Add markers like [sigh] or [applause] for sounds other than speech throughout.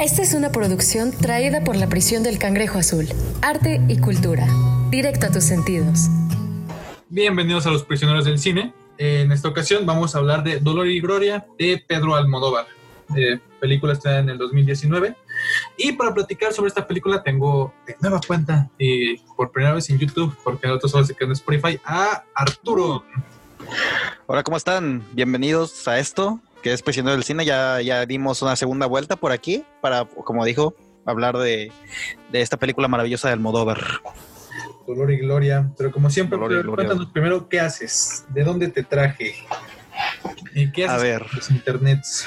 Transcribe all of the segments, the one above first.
Esta es una producción traída por la prisión del Cangrejo Azul. Arte y cultura. Directo a tus sentidos. Bienvenidos a los prisioneros del cine. En esta ocasión vamos a hablar de Dolor y Gloria de Pedro Almodóvar. Eh, película está en el 2019. Y para platicar sobre esta película tengo de nueva cuenta y por primera vez en YouTube, porque en otros solo se quedó en Spotify, a Arturo. Hola, ¿cómo están? Bienvenidos a esto, que es Prisionero del Cine. Ya, ya dimos una segunda vuelta por aquí para, como dijo, hablar de, de esta película maravillosa de Almodóvar. Dolor y Gloria. Pero como siempre, Dolor y pero Gloria. cuéntanos primero qué haces, de dónde te traje y qué A haces ver. en los internets.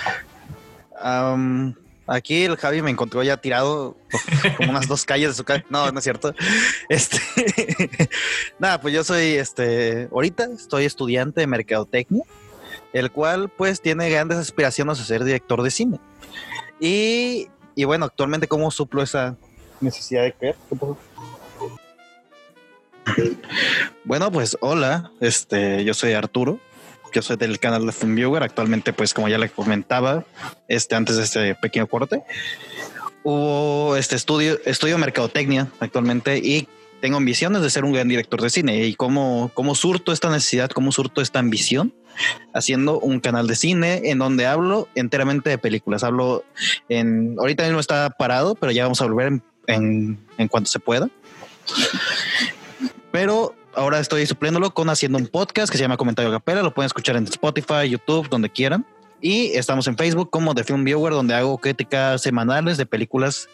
Am, aquí el Javi me encontró ya tirado [laughs] como unas dos calles de su casa. No, no es cierto. [laughs] Este, [laughs] nada, pues yo soy, este, ahorita estoy estudiante de mercadotecnia, el cual pues tiene grandes aspiraciones a ser director de cine. Y, y bueno, actualmente cómo suplo esa necesidad de creer. Bueno, pues hola, este, yo soy Arturo, yo soy del canal de Filmviewer, actualmente pues como ya le comentaba, este, antes de este pequeño corte, hubo este estudio, estudio mercadotecnia actualmente y tengo ambiciones de ser un gran director de cine y cómo, cómo surto esta necesidad, cómo surto esta ambición haciendo un canal de cine en donde hablo enteramente de películas. Hablo en, ahorita mismo está parado, pero ya vamos a volver en, en, cuanto se pueda. Pero ahora estoy supliéndolo con haciendo un podcast que se llama Comentario Capela. Lo pueden escuchar en Spotify, YouTube, donde quieran. Y estamos en Facebook como The Film Viewer, donde hago críticas semanales de películas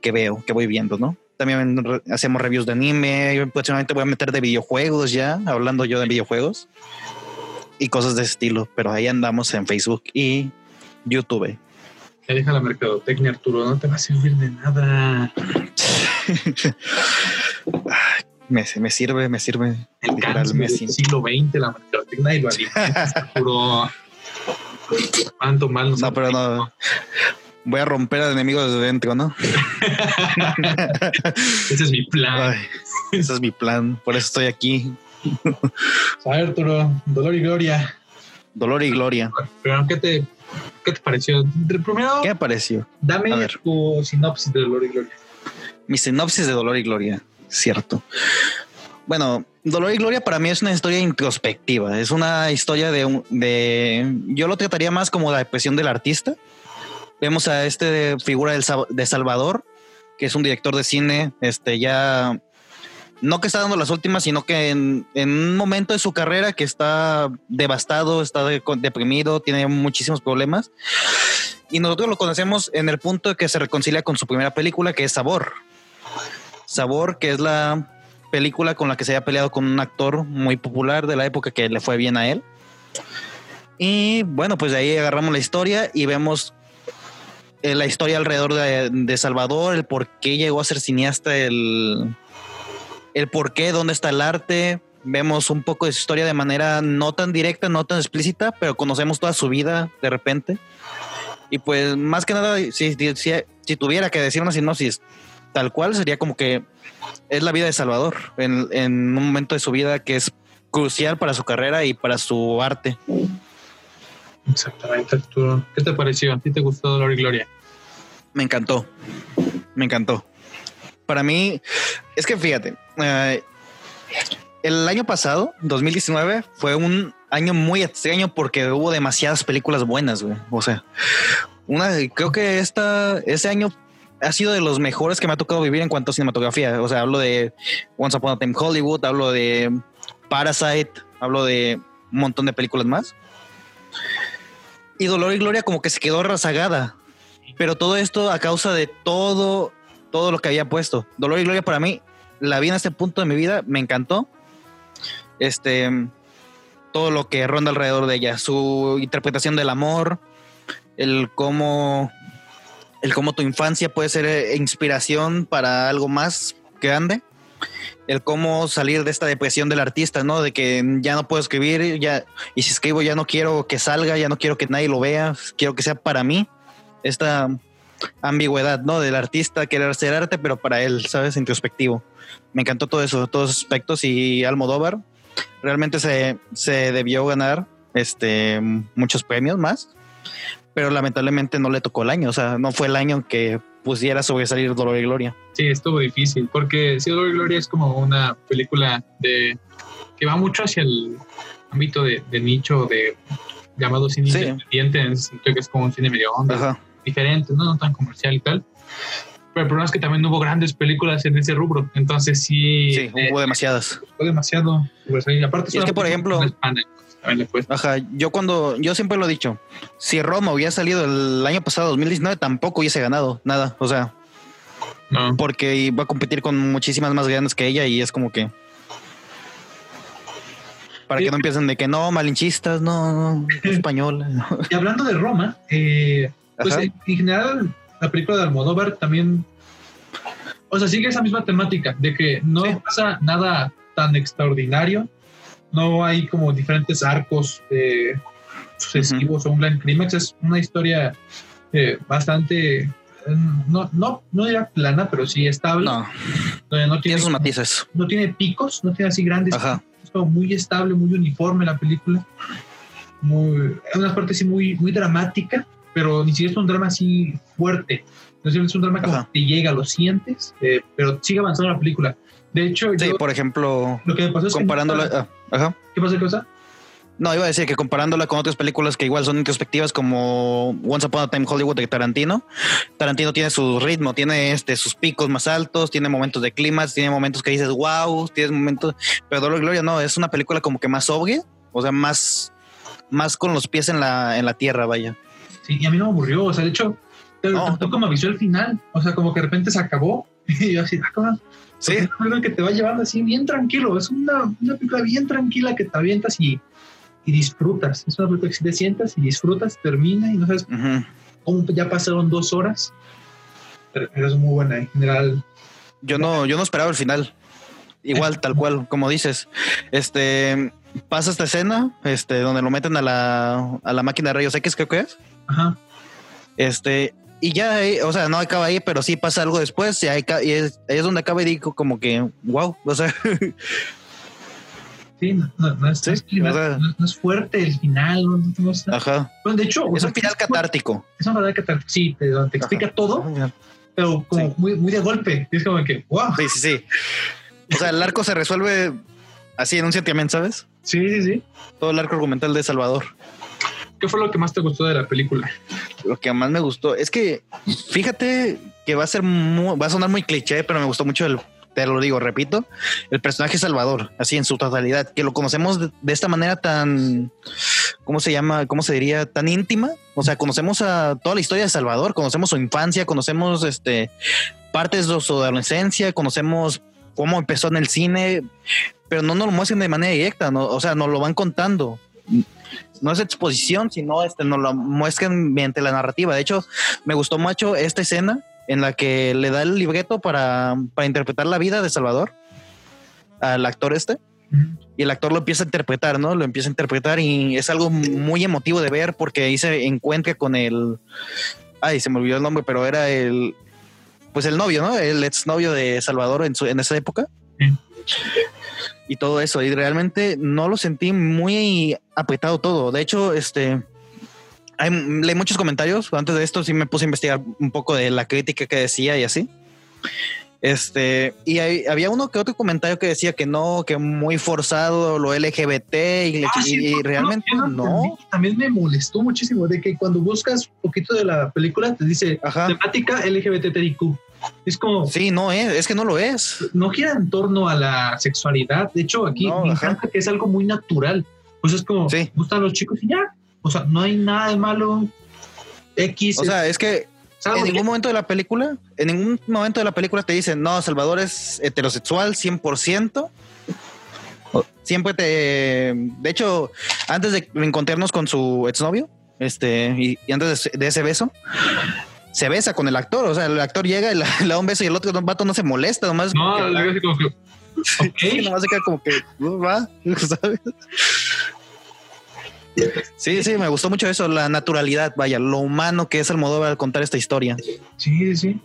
que veo, que voy viendo, ¿no? También hacemos reviews de anime. Yo próximamente voy a meter de videojuegos ya, hablando yo de videojuegos y cosas de ese estilo. Pero ahí andamos en Facebook y YouTube. Ya deja la mercadotecnia, Arturo, no te va a servir de nada. [laughs] me, me sirve, me sirve. El cáncer del siglo XX, la mercadotecnia y lo [laughs] Arturo. Cuánto mal nos No, pero no. Voy a romper al enemigo desde dentro, ¿no? [laughs] Ese es mi plan. Ay, ese es mi plan. Por eso estoy aquí. A ver, Arturo, Dolor y Gloria. Dolor y gloria. ¿qué te, qué te pareció? Primero, ¿Qué me pareció? dame A ver. tu sinopsis de Dolor y Gloria. Mi sinopsis de Dolor y Gloria. Cierto. Bueno, Dolor y Gloria para mí es una historia introspectiva. Es una historia de, un- de yo lo trataría más como la depresión del artista. Vemos a este figura del, de Salvador, que es un director de cine, este ya no que está dando las últimas, sino que en, un momento de su carrera que está devastado, está de- deprimido, tiene muchísimos problemas. Y nosotros lo conocemos en el punto de que se reconcilia con su primera película, que es Sabor. Sabor, que es la película con la que se había peleado con un actor muy popular de la época que le fue bien a él. Y bueno, pues de ahí agarramos la historia y vemos eh, la historia alrededor de, de Salvador, el por qué llegó a ser cineasta, el, el por qué, dónde está el arte. Vemos un poco de su historia de manera no tan directa, no tan explícita, pero conocemos toda su vida de repente. Y pues más que nada, si, si, si tuviera que decir una sinopsis tal cual, sería como que es la vida de Salvador en, en un momento de su vida que es crucial para su carrera y para su arte. Exactamente, Arturo. ¿Qué te pareció? ¿A ti te gustó Dolor y Gloria? Me encantó. Me encantó. Para mí, es que fíjate, eh, el año pasado, 2019, fue un año muy extraño porque hubo demasiadas películas buenas, güey. O sea, una, creo que esta, ese año ha sido de los mejores que me ha tocado vivir en cuanto a cinematografía. O sea, hablo de Once Upon a Time Hollywood, hablo de Parasite, hablo de un montón de películas más. Y Dolor y Gloria como que se quedó rezagada. Pero todo esto a causa de todo, todo lo que había puesto. Dolor y Gloria para mí, la vi en este punto de mi vida, me encantó. Este, todo lo que ronda alrededor de ella, su interpretación del amor, el cómo, el cómo tu infancia puede ser eh, inspiración para algo más grande, el cómo salir de esta depresión del artista, ¿no? De que ya no puedo escribir, ya, y si escribo ya no quiero que salga, ya no quiero que nadie lo vea, quiero que sea para mí. Esta ambigüedad, ¿no? Del artista querer hacer arte, pero para él, ¿sabes? Introspectivo. Me encantó todo eso, todos esos aspectos y Almodóvar realmente se, se debió ganar este, muchos premios más. pero lamentablemente no le tocó el año, o sea, no fue el año que pusiera sobresalir Dolor y Gloria. Sí, estuvo difícil, porque sí, Dolor y Gloria es como una película de que va mucho hacia el ámbito de, de nicho de llamado cine Sí. independiente, en ese sentido que es como un cine medio onda, Ajá. Diferente, ¿no? no tan comercial y tal. Pero el problema es que también hubo grandes películas en ese rubro, entonces sí, Sí, eh, hubo demasiadas. fue demasiado sobresalir. Aparte, Y es que, por ejemplo-. Ajá, yo cuando, yo siempre lo he dicho, si Roma hubiera salido el año pasado, 2019, tampoco hubiese ganado nada, o sea, No. porque iba a competir con muchísimas más grandes que ella y es como que... Para Sí. que no empiecen de que no, malinchistas, no, no, [laughs] español. Y hablando de Roma, eh, pues en en general la película de Almodóvar también, o sea, sigue esa misma temática de que no Sí. pasa nada tan extraordinario, no hay como diferentes arcos eh, sucesivos o un gran clímax, es una historia eh, bastante, eh, no, no, no diría plana, pero sí estable, No, donde no tiene tiene, sus matices. no tiene picos, no tiene así grandes Ajá. es como muy estable, muy uniforme la película. Muy, en unas partes sí muy, muy dramática, pero ni siquiera es un drama así fuerte. Entonces es un drama Ajá. que te llega, lo sientes, eh, pero sigue avanzando la película. De hecho, Sí, yo- por ejemplo, lo que me pasó es que- comparándola... ah, ajá. ¿Qué pasa, cosa? No, iba a decir que comparándola con otras películas que igual son introspectivas como Once Upon a Time Hollywood de Tarantino, Tarantino tiene su ritmo, tiene este sus picos más altos, tiene momentos de clímax, tiene momentos que dices wow, tiene momentos, pero Dolor y Gloria no, es una película como que más sobria, o sea, más más con los pies en la en la tierra, vaya. Sí, y a mí no me aburrió. O sea, de hecho, No. tampoco me avisó el final. O sea, como que de repente se acabó. [laughs] Y yo así, ah, cabrón. Sí. Es algo que te va llevando así bien tranquilo. Es una, una película bien tranquila que te avientas y, y disfrutas. Es una película que si te sientas y disfrutas, termina y no sabes cómo ya pasaron dos horas. Pero, pero es muy buena en general. Yo no yo no esperaba el final. Igual tal cual, como dices. Este pasa esta escena, este donde lo meten a la a la máquina de rayos X, creo que es. Ajá. Este, y ya, o sea, no acaba ahí, pero sí pasa algo después. Y ahí, y es, ahí es donde acaba y digo, como que, wow, o sea, Sí, no, no, no es, Sí, no fuerte el final. Ajá. Bueno, de hecho, Es sea, un final catártico. Es una final catártico. Sí, te, explica todo, pero como Sí. muy, muy de golpe. Es como que, wow. Sí, sí, sí. O sea, el arco se resuelve así en un sentimiento, ¿sabes? Sí, sí, sí. Todo el arco argumental de Salvador. ¿Qué fue lo que más te gustó de la película? Lo que más me gustó es que, fíjate que va a ser muy- va a sonar muy cliché, pero me gustó mucho el, te lo digo, repito, el personaje Salvador, así en su totalidad, que lo conocemos de, esta manera tan, ¿cómo se llama? ¿Cómo se diría? Tan íntima. O sea, conocemos a toda la historia de Salvador, conocemos su infancia, conocemos este partes de su adolescencia, conocemos cómo empezó en el cine, pero no nos lo muestran de manera directa, o sea, nos lo van contando. No es exposición, sino este, nos lo muestran mediante la narrativa. De hecho, me gustó mucho esta escena en la que le da el libreto para, para interpretar la vida de Salvador al actor este y el actor lo empieza a interpretar, ¿no? Lo empieza a interpretar y es algo muy emotivo de ver porque ahí se encuentra con el, ay, se me olvidó el nombre, pero era el, pues el novio, ¿no? El exnovio de Salvador en, su, en esa época. [laughs] Y todo eso, y realmente no lo sentí muy apretado todo. De hecho, este, hay, leí muchos comentarios. Antes de esto sí me puse a investigar un poco de la crítica que decía y así. Este, y hay- había uno que otro comentario que decía que no, que muy forzado lo LGBT y, Ah, sí, y realmente no. También me molestó muchísimo de que cuando buscas un poquito de la película te dice Ajá. temática LGBTIQ. Es como, Sí, no es, es que no lo es. no gira en torno a la sexualidad. De hecho, aquí No, me ajá. encanta que es algo muy natural. Pues es como, Sí. gustan los chicos y ya. O sea, no hay nada de malo. X. O sea, es que en bien. ningún momento de la película, en ningún momento de la película te dicen, no, Salvador es heterosexual 100%. O- Siempre te... De hecho, antes de encontrarnos con su exnovio, este, y, y antes de, de ese beso, se besa con el actor. O sea, el actor llega y le da [laughs] un beso y el otro vato no se molesta, nomás... como No, que- le digo así como que, Sí, [laughs] ok. nomás se queda como que "Uh, va, [laughs] ¿sabes? Sí, sí, me gustó mucho eso, la naturalidad, vaya, lo humano que es Almodóvar al contar esta historia. Sí, sí, sí.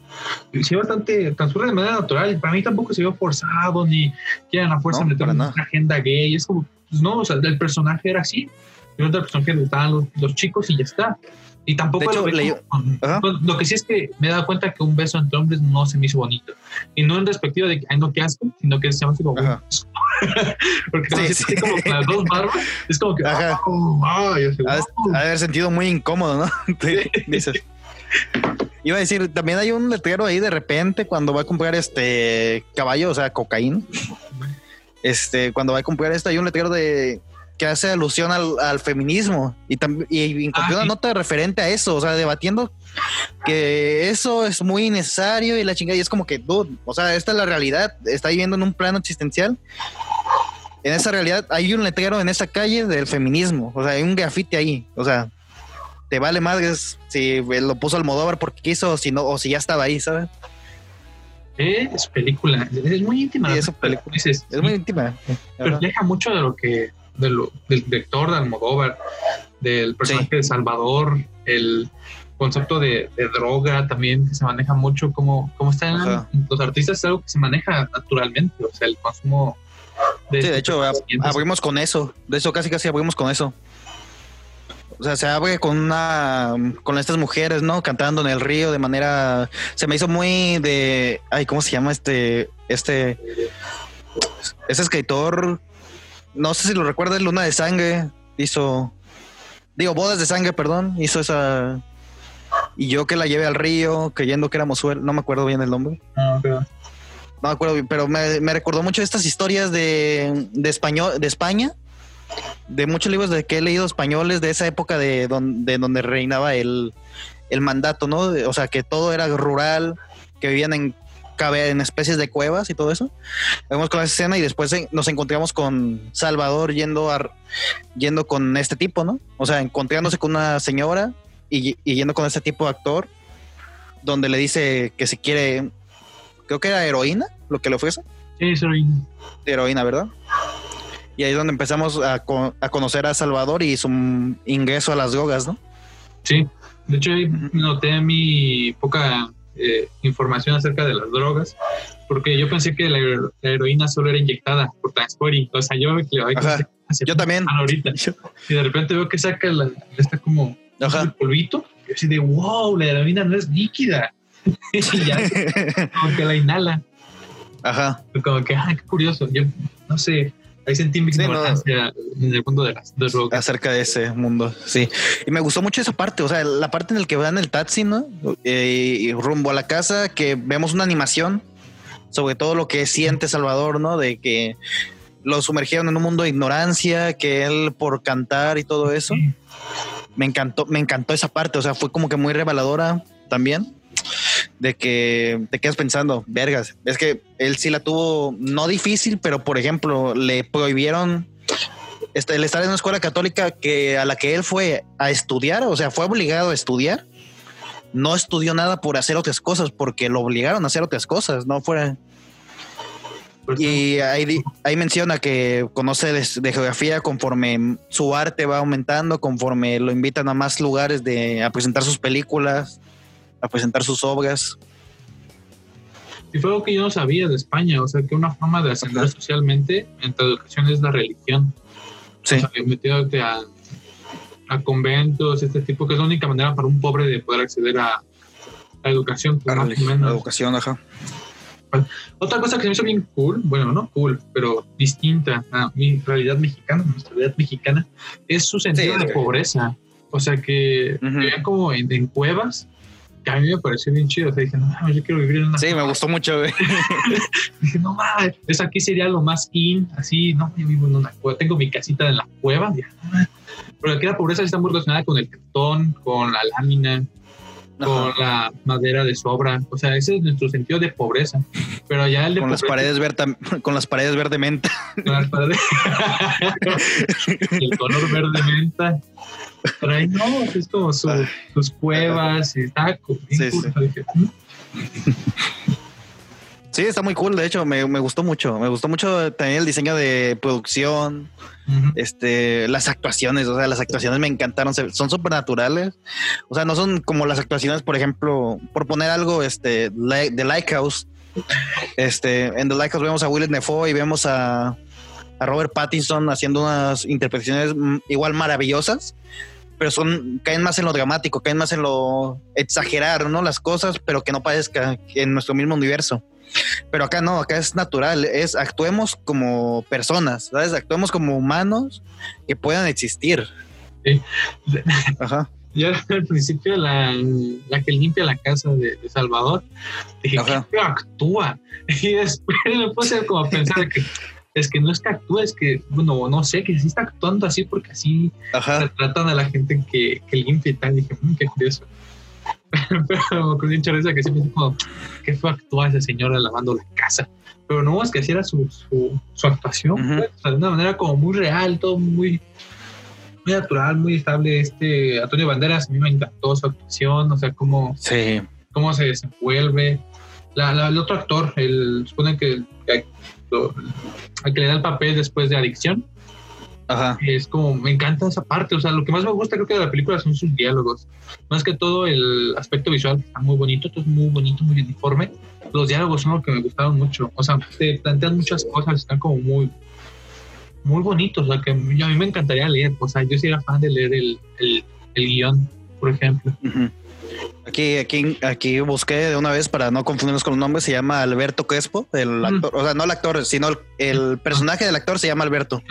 Sí, bastante, transcurre de manera natural. Para mí tampoco se vio forzado ni quieren a fuerza No, meter una agenda gay. Es como, pues no, o sea, el personaje era así. El personaje le gustaban los, los chicos y ya está. Y tampoco De hecho, lo, con- con- lo que sí es que me he dado cuenta que un beso entre hombres no se me hizo bonito. Y no en respectiva de que, ay, no, qué asco, sino que se llama así como, [laughs] porque Sí, sí. como con las dos barbas, es como que, Ajá. "Oh, ay", así, Ha de- "Oh". ha de haber sentido muy incómodo, ¿no? [laughs] Te dices. Iba a decir, también hay un letrero ahí de repente cuando va a comprar este caballo, o sea, cocaína. Este, cuando va a comprar esto, hay un letrero de que hace alusión al, al feminismo y también y encontré Ah, una sí. nota referente a eso, o sea, debatiendo que eso es muy innecesario y la chingada, y es como que, dude, o sea, esta es la realidad, está viviendo en un plano existencial. En esa realidad hay un letrero en esa calle del feminismo, o sea, hay un grafite ahí, o sea, te vale madres si lo puso Almodóvar porque quiso o si no, o si ya estaba ahí, ¿sabes? Es película, es muy íntima. Sí, es película. Es muy íntima. refleja mucho de lo que de lo, del director de Almodóvar, del personaje de Salvador, el concepto de, de droga también que se maneja mucho, como, como están Ajá. los artistas, es algo que se maneja naturalmente, o sea, el consumo de, Sí, de hecho, ab- abrimos con eso. De hecho, casi casi abrimos con eso. O sea, se abre con una con estas mujeres, ¿no? Cantando en el río de manera. Se me hizo muy de. Ay, ¿cómo se llama este. Este. Ese escritor. No sé si lo recuerdas, Luna de Sangre. Hizo. Digo, Bodas de Sangre, perdón. Hizo esa. Y yo que la llevé al río, creyendo que era Mozuel. No me acuerdo bien el nombre. Ah, No me acuerdo bien, pero me, me recordó mucho estas historias de, de español, de España, de muchos libros de que he leído españoles de esa época de, don- de donde reinaba el, el mandato, ¿no? O sea, que todo era rural, que vivían en, cabe- en especies de cuevas y todo eso. Vemos con esa escena y después eh, nos encontramos con Salvador yendo a, yendo con este tipo, ¿no? O sea, encontrándose con una señora y, y yendo con este tipo de actor, donde le dice que si quiere, creo que era heroína, lo que le ofrece Sí, soy de heroína, ¿verdad? Y ahí es donde empezamos a, a conocer a Salvador y su ingreso a las drogas, ¿no? Sí, de hecho ahí noté mi poca eh, información acerca de las drogas, porque yo pensé que la, hero- la heroína solo era inyectada por Transpori, o sea, yo Ajá, yo también. ahorita, y de repente veo que saca la, está como Ajá. el polvito, y así de wow, la heroína no es líquida, [laughs] y ya como que la inhala, Ajá. como que, ah, qué curioso, yo no sé, ahí sentí mi Sí, no. ignorancia en el mundo de las de acerca de ese mundo, sí. Y me gustó mucho esa parte, o sea, la parte en la que van el taxi, ¿no? Eh, y rumbo a la casa, que vemos una animación sobre todo lo que siente Salvador, ¿no? De que lo sumergieron en un mundo de ignorancia, que él por cantar y todo eso. Me encantó, me encantó esa parte, o sea, fue como que muy reveladora también. De que te quedas pensando, vergas, es que él sí la tuvo no difícil, pero por ejemplo, le prohibieron este, el estar en una escuela católica que a la que él fue a estudiar, o sea, fue obligado a estudiar. No estudió nada por hacer otras cosas, porque lo obligaron a hacer otras cosas, no fuera. Pues, Y ahí, menciona que conoce de, de geografía conforme su arte va aumentando, conforme lo invitan a más lugares de, a presentar sus películas, a presentar sus obras. Y fue algo que yo no sabía de España, o sea, que una forma de ascender Ajá. socialmente en tu educación es la religión. Sí, O sea, metiéndote a, a conventos, este tipo, que es la única manera para un pobre de poder acceder a la educación. pues, la más o religión, la menos. educación, ajá. Otra cosa que se me hizo bien cool, bueno, no cool, pero distinta a mi realidad mexicana, nuestra realidad mexicana, es su sentido Sí, de pobreza. O sea, que Ujú. vivían como en, en cuevas, que a mí me pareció bien chido. O sea, dije, no mames, yo quiero vivir en una Sí, me gustó mucho, güey. [laughs] Dije, no mames, eso aquí sería lo más in, así, no, yo vivo en una cueva, tengo mi casita en la cueva. Pero aquí la pobreza está muy relacionada con el cartón, con la lámina, con la madera de sobra. O sea, ese es nuestro sentido de pobreza. Pero allá el de Con las paredes verde, [laughs] con las paredes verde menta. con las paredes- [laughs] el color verde menta. Pero ahí no, es como su- sus cuevas y está co- bien Sí, cool. sí. Dije, "Mm". Sí, está muy cool, de hecho, me, me gustó mucho. Me gustó mucho también el diseño de producción, este, las actuaciones, o sea, las actuaciones me encantaron, son súper naturales. O sea, no son como las actuaciones, por ejemplo, por poner algo, este, de Lighthouse. Este, en The Lighthouse vemos a Willem Dafoe y vemos a, a Robert Pattinson haciendo unas interpretaciones mm, igual maravillosas, pero son, caen más en lo dramático, caen más en lo exagerar, ¿no? Las cosas, pero que no parezca en nuestro mismo universo. Pero acá no, acá es natural, es actuemos como personas, ¿sabes? Actuemos como humanos que puedan existir. Sí. Ajá. Yo [laughs] al principio la, la que limpia la casa de, de Salvador, dije, Ajá. ¿qué actúa? [laughs] Y después me puse como a pensar que es que no es que actúa, es que, bueno, no sé, que sí está actuando así porque así Ajá. retratan a la gente que, que limpia y tal. dije, mmm, qué curioso. [laughs] Pero con mucha risa que siempre como, ¿qué fue actuar esa señora lavando la casa? Pero no, es que así era su, su, su actuación, pues, o sea, de una manera como muy real, todo muy, muy natural, muy estable. Este Antonio Banderas, a mí me encantó su actuación, o sea, cómo, Sí. cómo se desenvuelve. La, la- el otro actor, el, supone que, que- lo- al que le da el papel después de Adicción, Ajá. es como, me encanta esa parte, o sea, lo que más me gusta creo que de la película son sus diálogos, más que todo el aspecto visual, está muy bonito, todo es muy bonito, muy uniforme, los diálogos son lo que me gustaron mucho, o sea, te plantean muchas cosas, están como muy, muy bonitos, o sea, que a mí me encantaría leer, o sea, yo sí era fan de leer el, el, el guion, por ejemplo. Ujú. Aquí, aquí, aquí busqué de una vez para no confundirnos con los nombres. Se llama Alberto Crespo, el Mm. actor, o sea, no el actor, sino el, el personaje del actor se llama Alberto.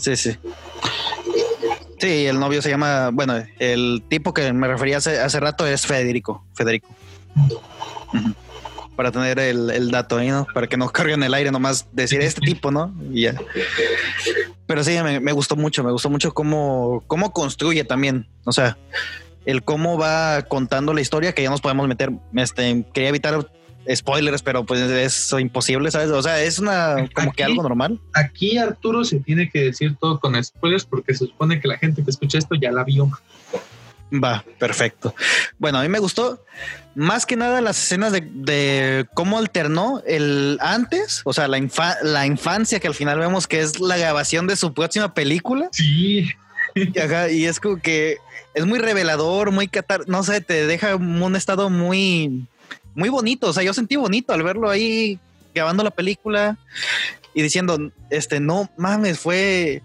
Sí, sí. Sí, el novio se llama, bueno, el tipo que me refería hace, hace rato es Federico. Federico. Para tener el, el dato ahí, ¿no? Para que no carguen el aire, nomás decir este tipo, ¿no? Y ya. Pero sí, me, me gustó mucho, me gustó mucho cómo, cómo construye también. O sea, el cómo va contando la historia, que ya nos podemos meter. Este, quería evitar spoilers, pero pues es imposible, ¿sabes? O sea, es una como que algo normal. Aquí Arturo se tiene que decir todo con spoilers porque se supone que la gente que escucha esto ya la vio. Va, perfecto. Bueno, a mí me gustó más que nada las escenas de, de cómo alternó el antes, o sea, la, infa- la infancia que al final vemos que es la grabación de su próxima película. Sí, Y, es como que es muy revelador, muy catar, no sé, te deja un estado muy, muy bonito. O sea, yo sentí bonito al verlo ahí grabando la película y diciendo, este, no mames, fue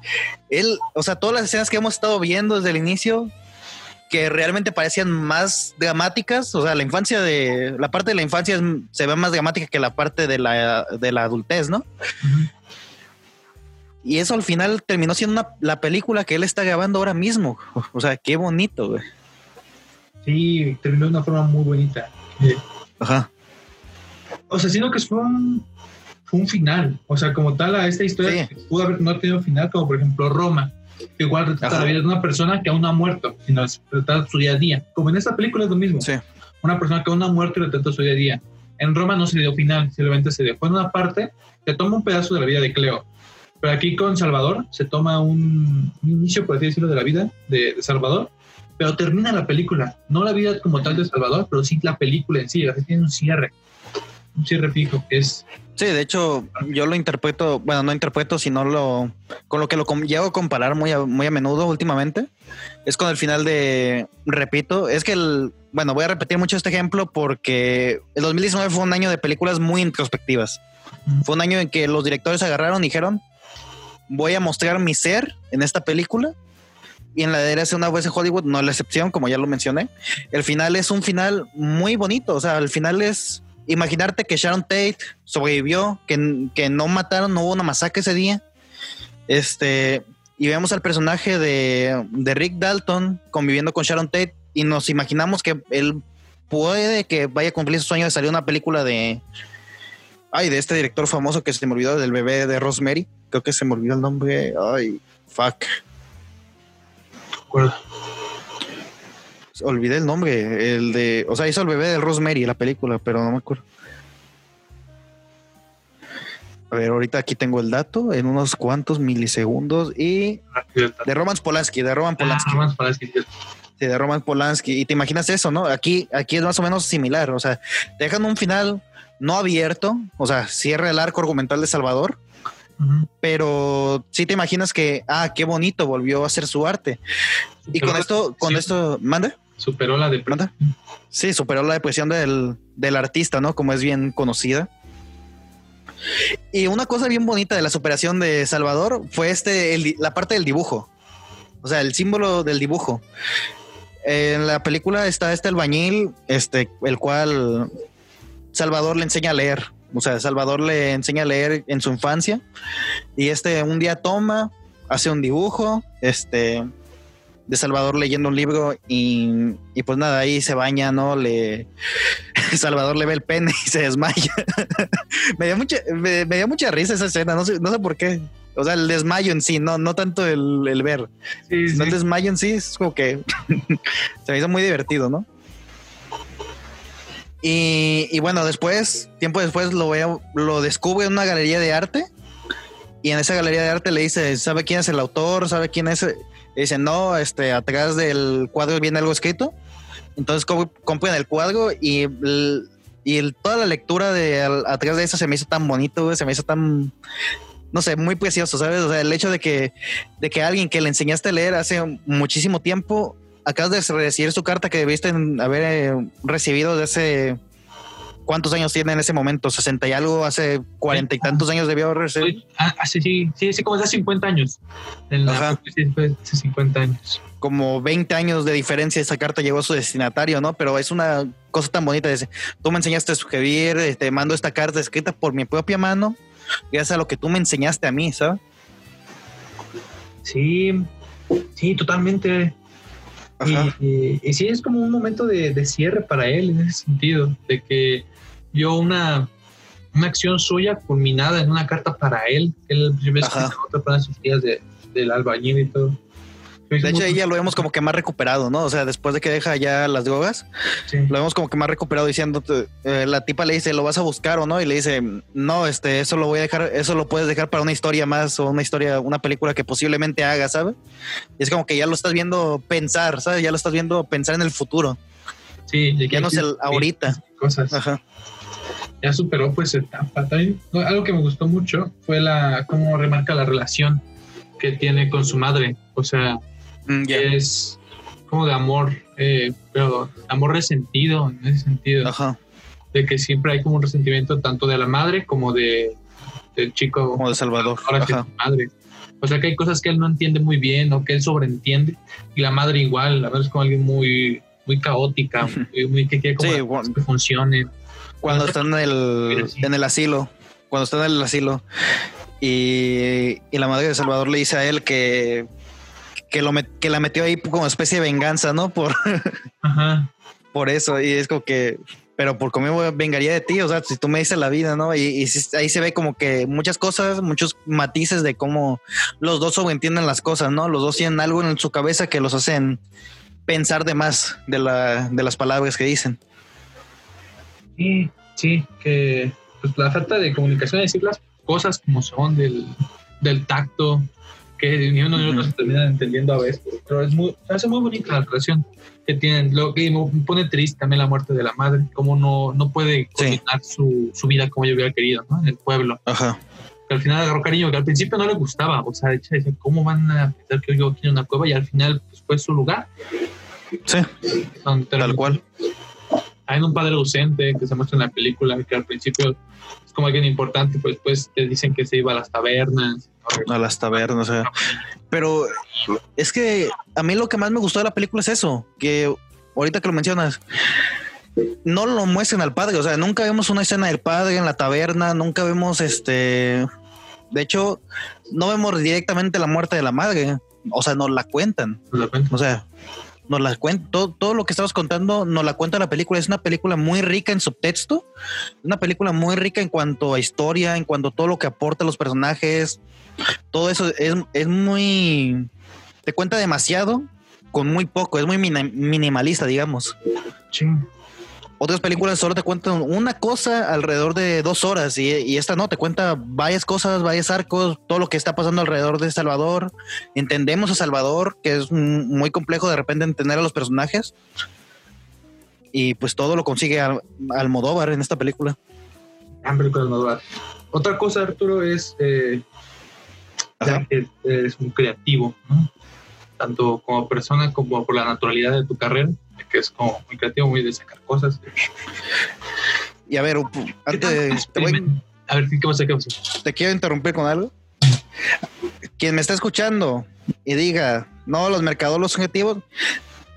él, o sea, todas las escenas que hemos estado viendo desde el inicio que realmente parecían más dramáticas, o sea, la infancia de la parte de la infancia se ve más dramática que la parte de la, de la adultez, ¿no? Y eso al final terminó siendo una- la película que él está grabando ahora mismo. O sea, qué bonito, güey. sí, terminó de una forma muy bonita. Eh, Ajá. O sea, sino que fue un, fue un final. O sea, como tal, a esta historia Sí. pudo haber no tenido final, como por ejemplo Roma, que igual retrata la vida de una persona que aún no ha muerto, sino retrata su día a día. Como en esta película es lo mismo. Sí. Una persona que aún no ha muerto y retrata su día a día. En Roma no se dio final, simplemente se dejó en una parte, se toma un pedazo de la vida de Cleo. Pero aquí con Salvador se toma un, un inicio, por así decirlo, de la vida de, de Salvador, pero termina la película. No la vida como tal de Salvador, pero sí la película en sí. Así tiene un cierre. Un cierre fijo, que es Sí, de hecho, yo lo interpreto, bueno, no interpreto, sino lo con lo que lo llego a comparar muy a, muy a menudo últimamente. Es con el final de, repito, es que el, bueno, voy a repetir mucho este ejemplo porque el 2019 fue un año de películas muy introspectivas. Fue un año en que los directores agarraron y dijeron, voy a mostrar mi ser en esta película. Y en la de una vez de Hollywood, no es la excepción, como ya lo mencioné. El final es un final muy bonito. O sea, el final es imaginarte que Sharon Tate sobrevivió, que, que no mataron, no hubo una masacre ese día. Este, y vemos al personaje de, de Rick Dalton conviviendo con Sharon Tate y nos imaginamos que él puede que vaya a cumplir su sueño de salir una película de. Ay, de este director famoso que se me olvidó del bebé de Rosemary. Creo que se me olvidó el nombre. Ay, fuck. acuerdo. Olvidé el nombre. El de. O sea, hizo el bebé de Rosemary, la película, pero no me acuerdo. A ver, ahorita aquí tengo el dato en unos cuantos milisegundos. Y de Roman Polanski, de Roman Polanski. Ah, para decir, Sí, de Roman Polanski. Y te imaginas eso, ¿no? Aquí, aquí es más o menos similar. O sea, te dejan un final no abierto. O sea, cierra el arco argumental de Salvador. Pero sí te imaginas que, ah, qué bonito, volvió a hacer su arte. Y con la esto, con esto, manda. Superó la depresión. ¿Manda? Sí, superó la depresión del, del artista, ¿no? Como es bien conocida. Y una cosa bien bonita de la superación de Salvador fue este, el la parte del dibujo. o sea, el símbolo del dibujo. En la película está este albañil, este, el cual Salvador le enseña a leer. O sea, Salvador le enseña a leer en su infancia. Y este un día toma, hace un dibujo, este, de Salvador leyendo un libro y, y pues nada, ahí se baña, ¿no? Le [laughs] Salvador le ve el pene y se desmaya. [laughs] me, dio mucha, me, dio mucha risa esa escena, no sé, no sé por qué. O sea, el desmayo en sí, no, no tanto el, el ver. Sí, No el desmayo en sí es como que [laughs] se me hizo muy divertido, ¿no? Y, bueno, después, tiempo después, lo veo, lo descubre en una galería de arte. Y en esa galería de arte le dice, ¿sabe quién es el autor? ¿Sabe quién es? Dice, no, este, atrás del cuadro viene algo escrito. Entonces co- compran el cuadro y, y toda la lectura de al- atrás de eso se me hizo tan bonito, se me hizo tan, no sé, muy precioso, ¿sabes? O sea, el hecho de que, de que alguien que le enseñaste a leer hace muchísimo tiempo, acabas de recibir su carta que debiste haber eh, recibido de hace... ¿Cuántos años tiene en ese momento? ¿60 y algo? ¿Hace cuarenta y tantos años debió haber recibido? Soy- ah, ah, sí, sí, sí, como hace 50 años. En la, Ajá. hace 50 años. como 20 años de diferencia esa carta llegó a su destinatario, ¿no? Pero es una cosa tan bonita. Dice, tú me enseñaste a escribir, eh, te mando esta carta escrita por mi propia mano, gracias a lo que tú me enseñaste a mí, ¿sabes? Sí, sí, totalmente. Y, y- y sí, es como un momento de, de cierre para él en ese sentido, de que vio una, una acción suya culminada en una carta para él. Él se nota para sus días de, del albañil y todo. De hecho, ahí ya lo vemos como que más recuperado, ¿no? O sea, después de que deja ya las drogas, Sí. lo vemos como que más recuperado diciendo, eh, la tipa le dice, ¿lo vas a buscar o no? Y le dice, no, este, eso lo voy a dejar, eso lo puedes dejar para una historia más o una historia, una película que posiblemente haga, ¿sabes? Y es como que ya lo estás viendo pensar, ¿sabes? Ya lo estás viendo pensar en el futuro, Sí, ya no el ahorita. Cosas. Ajá. ya superó pues etapa. También algo que me gustó mucho fue la cómo remarca la relación que tiene con su madre. O sea, Mm, es como de amor, eh, pero amor resentido en ese sentido, Ajá. de que siempre hay como un resentimiento tanto de la madre como de del chico. Como de Salvador. Ahora que es madre. O sea que hay cosas que él no entiende muy bien o que él sobreentiende y la madre igual, la madre es como alguien muy muy caótica, muy, muy que quiere como Sí, bueno. que funcionen. Cuando está en el, en el asilo. Cuando está en el asilo. Y, y la madre de Salvador le dice a él que, que, lo met- que la metió ahí como especie de venganza, ¿no? Por, [laughs] Ajá. por eso. Y es como que, pero por cómo me vengaría de ti, o sea, si tú me dices la vida, ¿no? Y, ahí se ve como que muchas cosas, muchos matices de cómo los dos sobreentienden las cosas, ¿no? Los dos tienen algo en su cabeza que los hacen pensar de más de, la, de las palabras que dicen. Sí, sí, que pues, la falta de comunicación, decir las cosas como son, del, del tacto, que ni uno ni otro se terminan entendiendo a veces, pero es muy, hace muy bonita la relación que tienen. Lo que me pone triste también la muerte de la madre, como no, no puede coordinar su, su vida como yo hubiera querido, ¿no? En el pueblo. Ajá. Que al final agarró cariño, que al principio no le gustaba, o sea, de hecho, decía, ¿cómo van a pensar que yo quiero una cueva? Y al final pues, fue su lugar. Sí, tal cual. Hay un padre ausente que se muestra en la película, que al principio como alguien importante, pues después te dicen que se iba a las tabernas. a las tabernas. o sea. Pero es que a mí lo que más me gustó de la película es eso, que ahorita que lo mencionas, no lo muestran al padre, o sea, nunca vemos una escena del padre en la taberna, nunca vemos este, de hecho, no vemos directamente la muerte de la madre, o sea, nos la cuentan, o sea, nos la cuentan, todo, todo lo que estamos contando nos la cuenta la película, es una película muy rica en subtexto, una película muy rica en cuanto a historia, en cuanto a todo lo que aporta los personajes, todo eso es, es muy, te cuenta demasiado con muy poco, es muy minimalista, digamos. Sí. Otras películas solo te cuentan una cosa alrededor de dos horas y, y esta no, te cuenta varias cosas, varios arcos, todo lo que está pasando alrededor de Salvador. Entendemos a Salvador, que es muy complejo de repente entender a los personajes. Y pues todo lo consigue Al- Almodóvar en esta película. Gran película de Almodóvar. Otra cosa, Arturo, es eh, que eres un creativo, ¿no? tanto como persona como por la naturalidad de tu carrera, es como muy creativo, muy de sacar cosas. Y a ver, up- ¿Qué antes te, voy-? A ver, ¿qué pasa? ¿Qué pasa? te quiero interrumpir con algo. Quien me está escuchando y diga, No, los mercadólogos objetivos.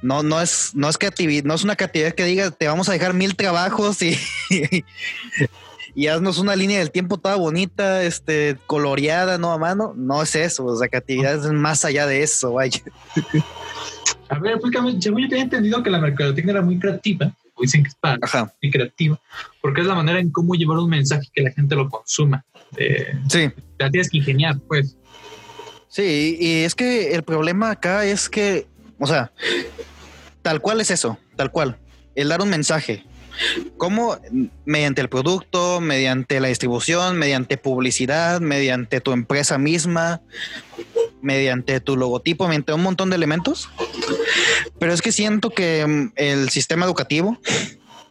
No, no es, no es creatividad, no es una creatividad que diga te vamos a dejar mil trabajos y, [laughs] y haznos una línea del tiempo toda bonita, este, coloreada, no a mano. No es eso, o sea, creatividad es más allá de eso, vaya. [laughs] A ver, explícame, según yo tenía entendido que la mercadotecnia era muy creativa, o dicen que es para Ajá. muy creativa, porque es la manera en cómo llevar un mensaje que la gente lo consuma. Eh, Sí. la tienes que ingeniar, pues. Sí, y es que el problema acá es que, o sea, tal cual es eso, tal cual, el dar un mensaje. ¿Cómo? Mediante el producto, mediante la distribución, mediante publicidad, mediante tu empresa misma, mediante tu logotipo, mediante un montón de elementos. Pero es que siento que mm, el sistema educativo,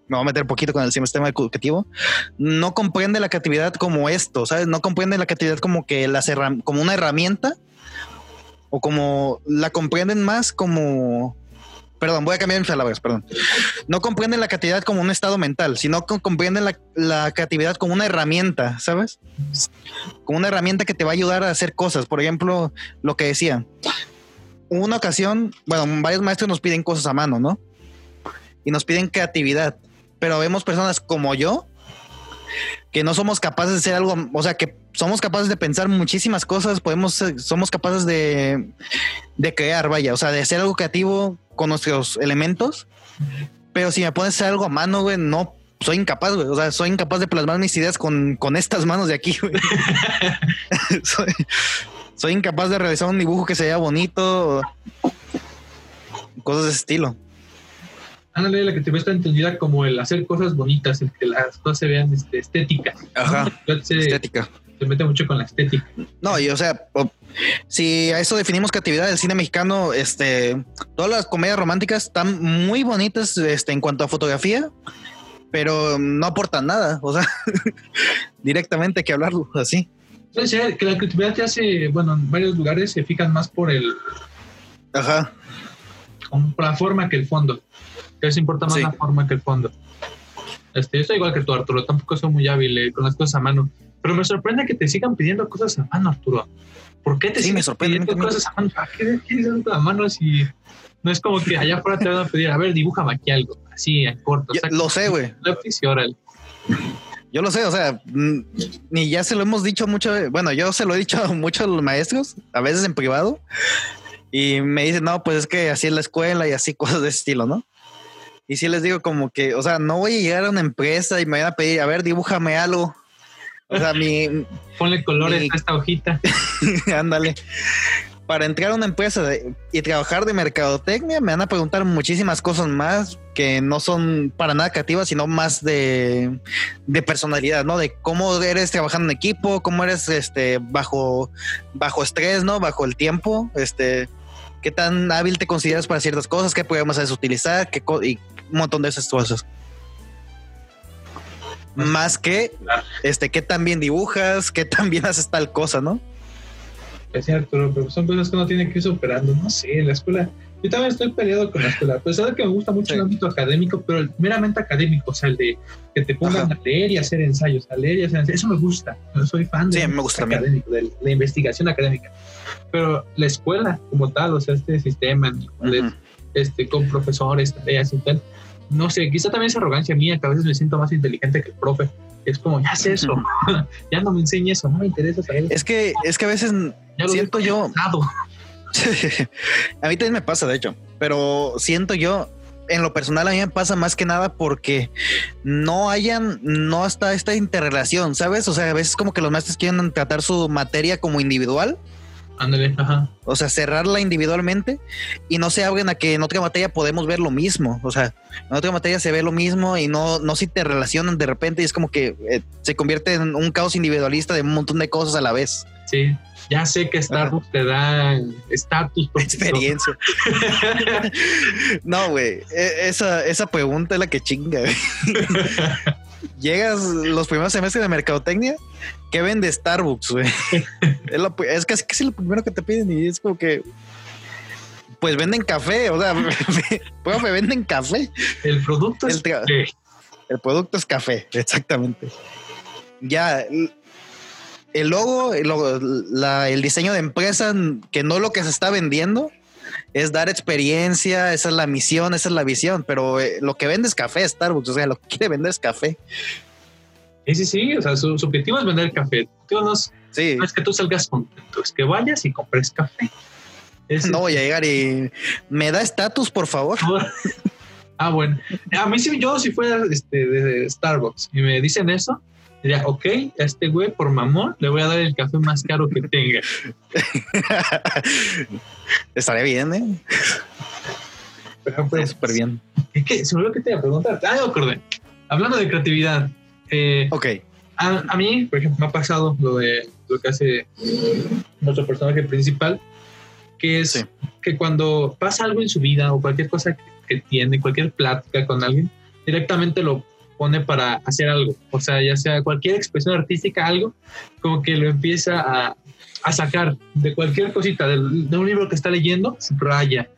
me voy a meter poquito con el sistema educativo, no comprende la creatividad como esto, ¿sabes? No comprende la creatividad como que las como una herramienta o como la comprenden más como perdón, voy a cambiar mis palabras, perdón. No comprenden la creatividad como un estado mental, sino que comprenden la, la creatividad como una herramienta, ¿sabes? Como una herramienta que te va a ayudar a hacer cosas. Por ejemplo, lo que decía. Una ocasión, bueno, varios maestros nos piden cosas a mano, ¿no? Y nos piden creatividad. Pero vemos personas como yo que no somos capaces de hacer algo, o sea, que somos capaces de pensar muchísimas cosas, podemos, ser- somos capaces de, de crear, vaya, o sea, de hacer algo creativo con nuestros elementos. Pero si me pones a hacer algo a mano, güey, no soy incapaz, güey. O sea, soy incapaz de plasmar mis ideas con, con estas manos de aquí, güey. [laughs] soy, soy incapaz de realizar un dibujo que se vea bonito. Cosas de ese estilo. Ándale, la creatividad está entendida como el hacer cosas bonitas, el que las cosas se vean este, estéticas. Ajá. Estética. se mete mucho con la estética. No, y o sea, si a eso definimos creatividad del cine mexicano, este, todas las comedias románticas están muy bonitas este, en cuanto a fotografía, pero no aportan nada. O sea, [laughs] directamente hay que hablarlo así. Puede ser que la creatividad te hace, bueno, en varios lugares se fijan más por el Ajá. como por la forma que el fondo. Que les importa más Sí. la forma que el fondo. Este, yo estoy igual que tú, Arturo. Tampoco soy muy hábil eh, con las cosas a mano. Pero me sorprende que te sigan pidiendo cosas a mano, Arturo. ¿Por qué te Sí, siguen me sorprende, pidiendo cosas a mano? ¿Para qué algo a mano si no es como que allá afuera te van a pedir, a ver, dibújame aquí algo, así, en corto. Yo lo sé, güey. Yo lo sé, o sea, mm, ni ya se lo hemos dicho mucho. Bueno, yo se lo he dicho [laughs] a muchos maestros, a veces en privado, y me dicen, no, pues es que así es la escuela y así cosas de ese estilo, ¿no? Y sí les digo como que, o sea, no voy a llegar a una empresa y me van a pedir, a ver, dibújame algo. O sea, mi, Ponle colores Mi- a esta hojita. [laughs] ándale. Para entrar a una empresa de- y trabajar de mercadotecnia, me van a preguntar muchísimas cosas más que no son para nada creativas, sino más de, de personalidad, ¿no? De cómo eres trabajando en equipo, cómo eres este bajo, bajo estrés, ¿no? Bajo el tiempo, este, qué tan hábil te consideras para ciertas cosas, qué programas sabes utilizar, qué co- y un montón de esas cosas. Más que este, qué tan bien dibujas, qué tan bien haces tal cosa, ¿no? Es cierto, pero son cosas que uno tiene que ir superando. No sé, la escuela. Yo también estoy peleado con la escuela. A pesar de que me gusta mucho Sí. el ámbito académico, pero el meramente académico, o sea, el de que te pongan Ajá. a leer y hacer ensayos, a leer y hacer ensayos. Eso me gusta. Yo soy fan de Sí, me gusta académico, de la investigación académica. Pero la escuela, como tal, o sea, este sistema, en Ujú. Este, con profesores, tareas y tal. No sé, quizá también es arrogancia mía, que a veces me siento más inteligente que el profe. Es como, ya sé eso, [laughs] ya no me enseñe eso, no me interesa saber. Es que, es que a veces siento yo- [laughs] a mí también me pasa, de hecho, pero siento yo, en lo personal a mí me pasa más que nada porque no hayan, no está esta interrelación, ¿sabes? O sea, a veces como que los maestros quieren tratar su materia como individual, Ándale, ajá. o sea, cerrarla individualmente y no se abren a que en otra materia podemos ver lo mismo, o sea, en otra materia se ve lo mismo y no, no se interrelacionan de repente y es como que eh, se convierte en un caos individualista de un montón de cosas a la vez. Sí, ya sé que Starbucks te da estatus. experiencia. [laughs] no, güey. e- Esa, esa pregunta es la que chinga. [laughs] Llegas [laughs] los primeros semestres de mercadotecnia, ¿qué vende Starbucks, güey? [laughs] es, lo- es casi, casi lo primero que te piden y es como que. Pues venden café, o sea, [laughs] profe, venden café. El producto es. Sí. El producto es café, exactamente. Ya, el- el logo, el, logo, la- el diseño de empresa, que no lo que se está vendiendo, es dar experiencia, esa es la misión, esa es la visión, pero eh, lo que vende es café, Starbucks, o sea, lo que quiere vender es café. Sí, sí, sí, o sea, su, objetivo es vender café. no, es, sí. no es que tú salgas contento, es que vayas y compres café. no voy a llegar y me da estatus, por favor. [laughs] ah, bueno. A mí si yo si fuera este, de Starbucks y me dicen eso, diría, ok, a este güey por mamón le voy a dar el café más caro que tenga. [laughs] Estaría bien, ¿eh? Pero pues, súper bien. Es que se me olvidó que te iba a preguntar. Ah, acordé. Hablando de creatividad. Eh, ok. A, mí, por ejemplo, me ha pasado lo de lo que hace nuestro personaje principal, que es que cuando pasa algo en su vida o cualquier cosa que tiene, cualquier plática con alguien, directamente lo pone para hacer algo. O sea, ya sea cualquier expresión artística, algo, como que lo empieza a, a sacar de cualquier cosita, de, un libro que está leyendo, raya,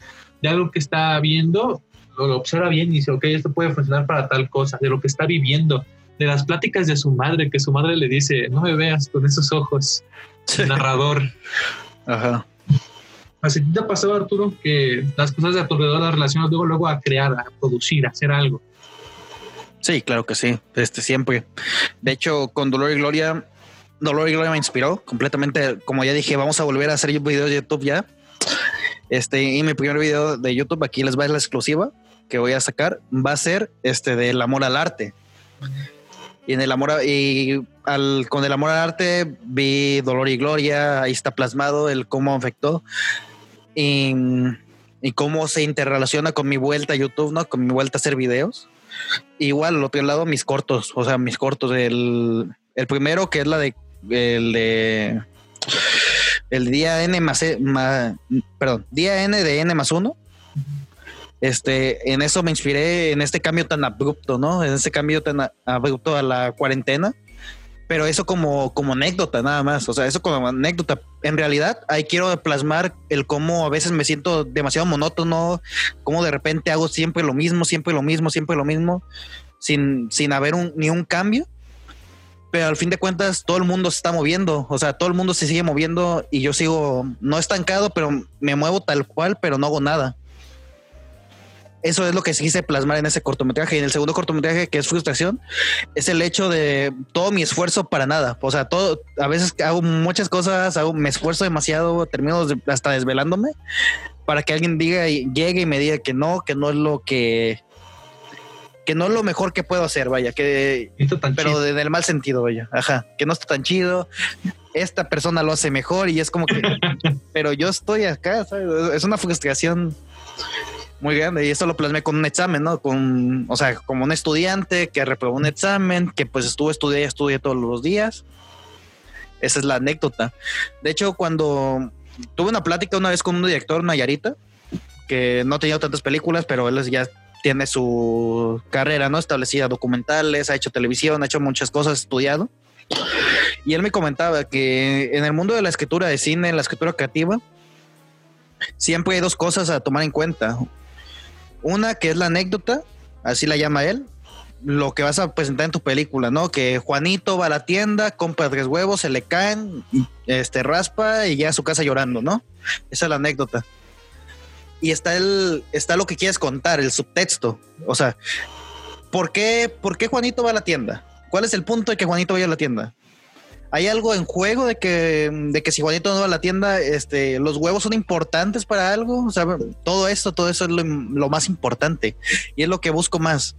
de algo que está viendo, lo, observa bien y dice, ok, esto puede funcionar para tal cosa, de lo que está viviendo, de las pláticas de su madre, que su madre le dice, no me veas con esos ojos, narrador. Ajá. Así te ha pasado, Arturo, que las cosas de alrededor las relacionas luego, luego a crear, a producir, a hacer algo. Sí, claro que sí, este siempre. De hecho, con Dolor y Gloria, Dolor y Gloria me inspiró completamente. Como ya dije, vamos a volver a hacer videos de YouTube ya. Este, y mi primer video de YouTube, aquí les va la exclusiva que voy a sacar, va a ser este del amor al arte. Y en el amor y al, con el amor al arte vi Dolor y Gloria, ahí está plasmado el cómo afectó y, y cómo se interrelaciona con mi vuelta a YouTube, ¿no? Con mi vuelta a hacer videos. Igual, al otro lado, mis cortos, o sea, mis cortos. El, el primero, que es la de el de el día N más, e, perdón, día N de N más uno. Este, en eso me inspiré en este cambio tan abrupto, ¿no? En este cambio tan abrupto a la cuarentena. Pero eso como, como anécdota, nada más. O sea, eso como anécdota. En realidad, ahí quiero plasmar el cómo a veces me siento demasiado monótono, cómo de repente hago siempre lo mismo, siempre lo mismo, siempre lo mismo, sin, sin haber un, ni un cambio. Pero al fin de cuentas, todo el mundo se está moviendo. O sea, todo el mundo se sigue moviendo y yo sigo no estancado, pero me muevo tal cual, pero no hago nada eso es lo que quise plasmar en ese cortometraje. Y en el segundo cortometraje, que es frustración, es el hecho de todo mi esfuerzo para nada. O sea, todo, a veces hago muchas cosas, hago, me esfuerzo demasiado, termino hasta desvelándome para que alguien diga y llegue y me diga que no, que no es lo que que no es lo mejor que puedo hacer, vaya, que pero en el mal sentido, vaya, ajá, que no está tan chido. Esta persona lo hace mejor y es como que, [laughs] pero yo estoy acá, ¿sabes? es una frustración muy grande. Y esto lo plasmé con un examen, ¿no? Con, o sea, como un estudiante que reprobó un examen, que pues estuvo estudiando, estudié todos los días. Esa es la anécdota. De hecho, cuando tuve una plática una vez con un director, Nayarita, que no tenía tantas películas, pero él ya tiene su carrera, ¿no? Establecida documentales, ha hecho televisión, ha hecho muchas cosas, estudiado. Y él me comentaba que en el mundo de la escritura de cine, en la escritura creativa, siempre hay dos cosas a tomar en cuenta. Una que es la anécdota, así la llama él, lo que vas a presentar en tu película, ¿no? Que Juanito va a la tienda, compra tres huevos, se le caen, este raspa y ya a su casa llorando, ¿no? Esa es la anécdota. Y está el, está lo que quieres contar, el subtexto. O sea, ¿por qué, ¿por qué Juanito va a la tienda? ¿Cuál es el punto de que Juanito vaya a la tienda? Hay algo en juego de que, de que si Juanito no va a la tienda, este, los huevos son importantes para algo. O sea, todo esto, todo eso es lo, más importante. Y es lo que busco más.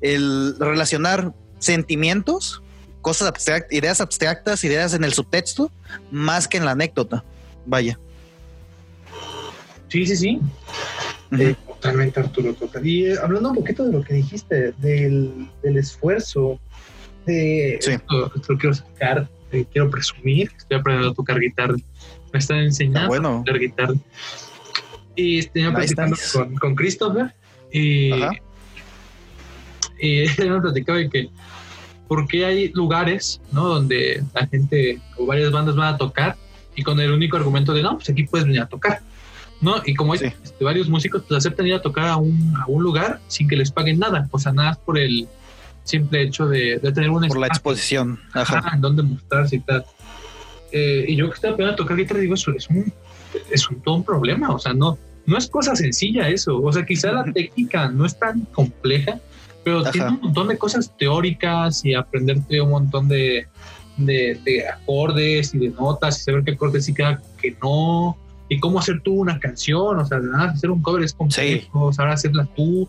El relacionar sentimientos, cosas abstractas, ideas abstractas, ideas en el subtexto, más que en la anécdota. Vaya. Sí, sí, sí. Eh, totalmente, Arturo. Y eh, hablando un poquito de lo que dijiste, del, esfuerzo, de sí. esto, esto, quiero sacar quiero presumir que estoy aprendiendo a tocar guitarra. Me están enseñando a tocar guitarra. Y estoy platicando con, con, Christopher y, y [laughs] él me platicaba de que porque hay lugares ¿no? donde la gente o varias bandas van a tocar y con el único argumento de no, pues aquí puedes venir a tocar. ¿no? Y como hay este, varios músicos, pues aceptan ir a tocar a un, a un lugar sin que les paguen nada, o sea, nada por el, simple hecho de, tener una... Por la exposición. Ajá. en donde mostrarse y tal. Eh, y yo que estaba aprendiendo a tocar guitarra, digo, eso es un, es un, todo un problema. O sea, no, no es cosa sencilla eso. O sea, quizá la técnica no es tan compleja, pero tiene un montón de cosas teóricas y aprenderte un montón de, de, acordes y de notas y saber qué acordes sí queda, que no. Y cómo hacer tú una canción, o sea, nada, hacer un cover es complejo, saber hacerla tú.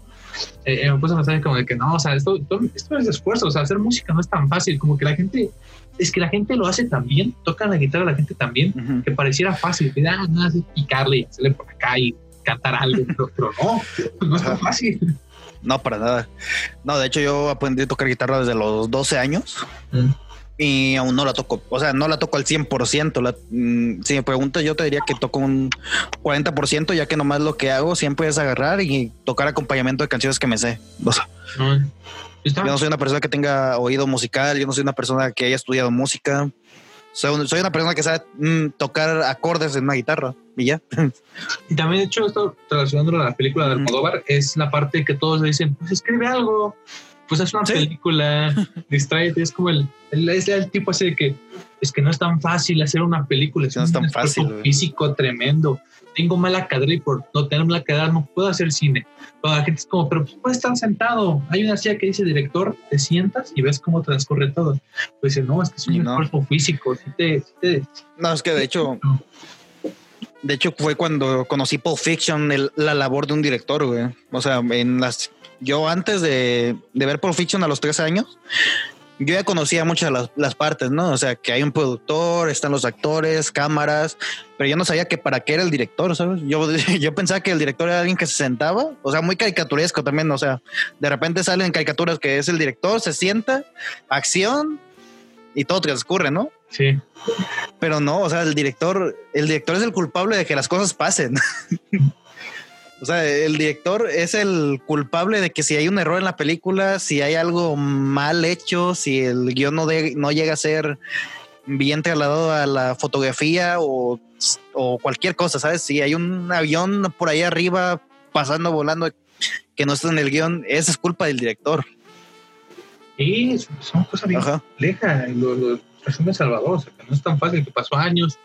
Eh, eh, me puse a pensar como de que no, o sea, esto, esto, es esfuerzo, o sea, hacer música no es tan fácil, como que la gente, es que la gente lo hace tan bien, toca la guitarra la gente también, que pareciera fácil, que ah, nada, es picarle y hacerle por acá y cantar algo, [laughs] pero, no, no es tan fácil. No, para nada. No, de hecho yo aprendí a tocar guitarra desde los 12 años. Mm. Y aún no la toco, o sea, no la toco al 100%. La, mm, si me preguntas, yo te diría que toco un 40%, ya que nomás lo que hago siempre es agarrar y tocar acompañamiento de canciones que me sé. O sea, yo no soy una persona que tenga oído musical, yo no soy una persona que haya estudiado música. Soy, soy una persona que sabe mm, tocar acordes en una guitarra y ya. Y también, de hecho, esto relacionándolo a la película de Almodóvar, es la parte que todos dicen, pues escribe algo, pues es una película, [laughs] distráete, es como el, es el tipo así de que es que no es tan fácil hacer una película, es, no es tan fácil, físico tremendo. Tengo mala cadera y por no tener mala cadera no puedo hacer cine. la gente es como, pero puedes estar sentado. Hay una silla que dice director, te sientas y ves cómo transcurre todo. Pues no, es que es un cuerpo físico. no, es que de hecho, de hecho fue cuando conocí Pulp Fiction, la labor de un director, güey. O sea, en las yo antes de, ver Pulp Fiction a los 13 años, yo ya conocía muchas las, las, partes, ¿no? O sea, que hay un productor, están los actores, cámaras, pero yo no sabía que para qué era el director, ¿sabes? Yo, [laughs] yo pensaba que el director era alguien que se sentaba, o sea, muy caricaturesco también, o sea, de repente salen caricaturas que es el director, se sienta, acción y todo transcurre, ¿no? Sí. Pero no, o sea, el director, el director es el culpable de que las cosas pasen. [laughs] O sea, el director es el culpable de que si hay un error en la película, si hay algo mal hecho, si el guion no, no llega a ser bien trasladado a la fotografía o, cualquier cosa, ¿sabes? Si hay un avión por ahí arriba pasando, volando, que no está en el guion, esa es culpa del director. Sí, son cosas bien complejas. Lo, lo resume Salvador, o sea, que no es tan fácil, que pasó años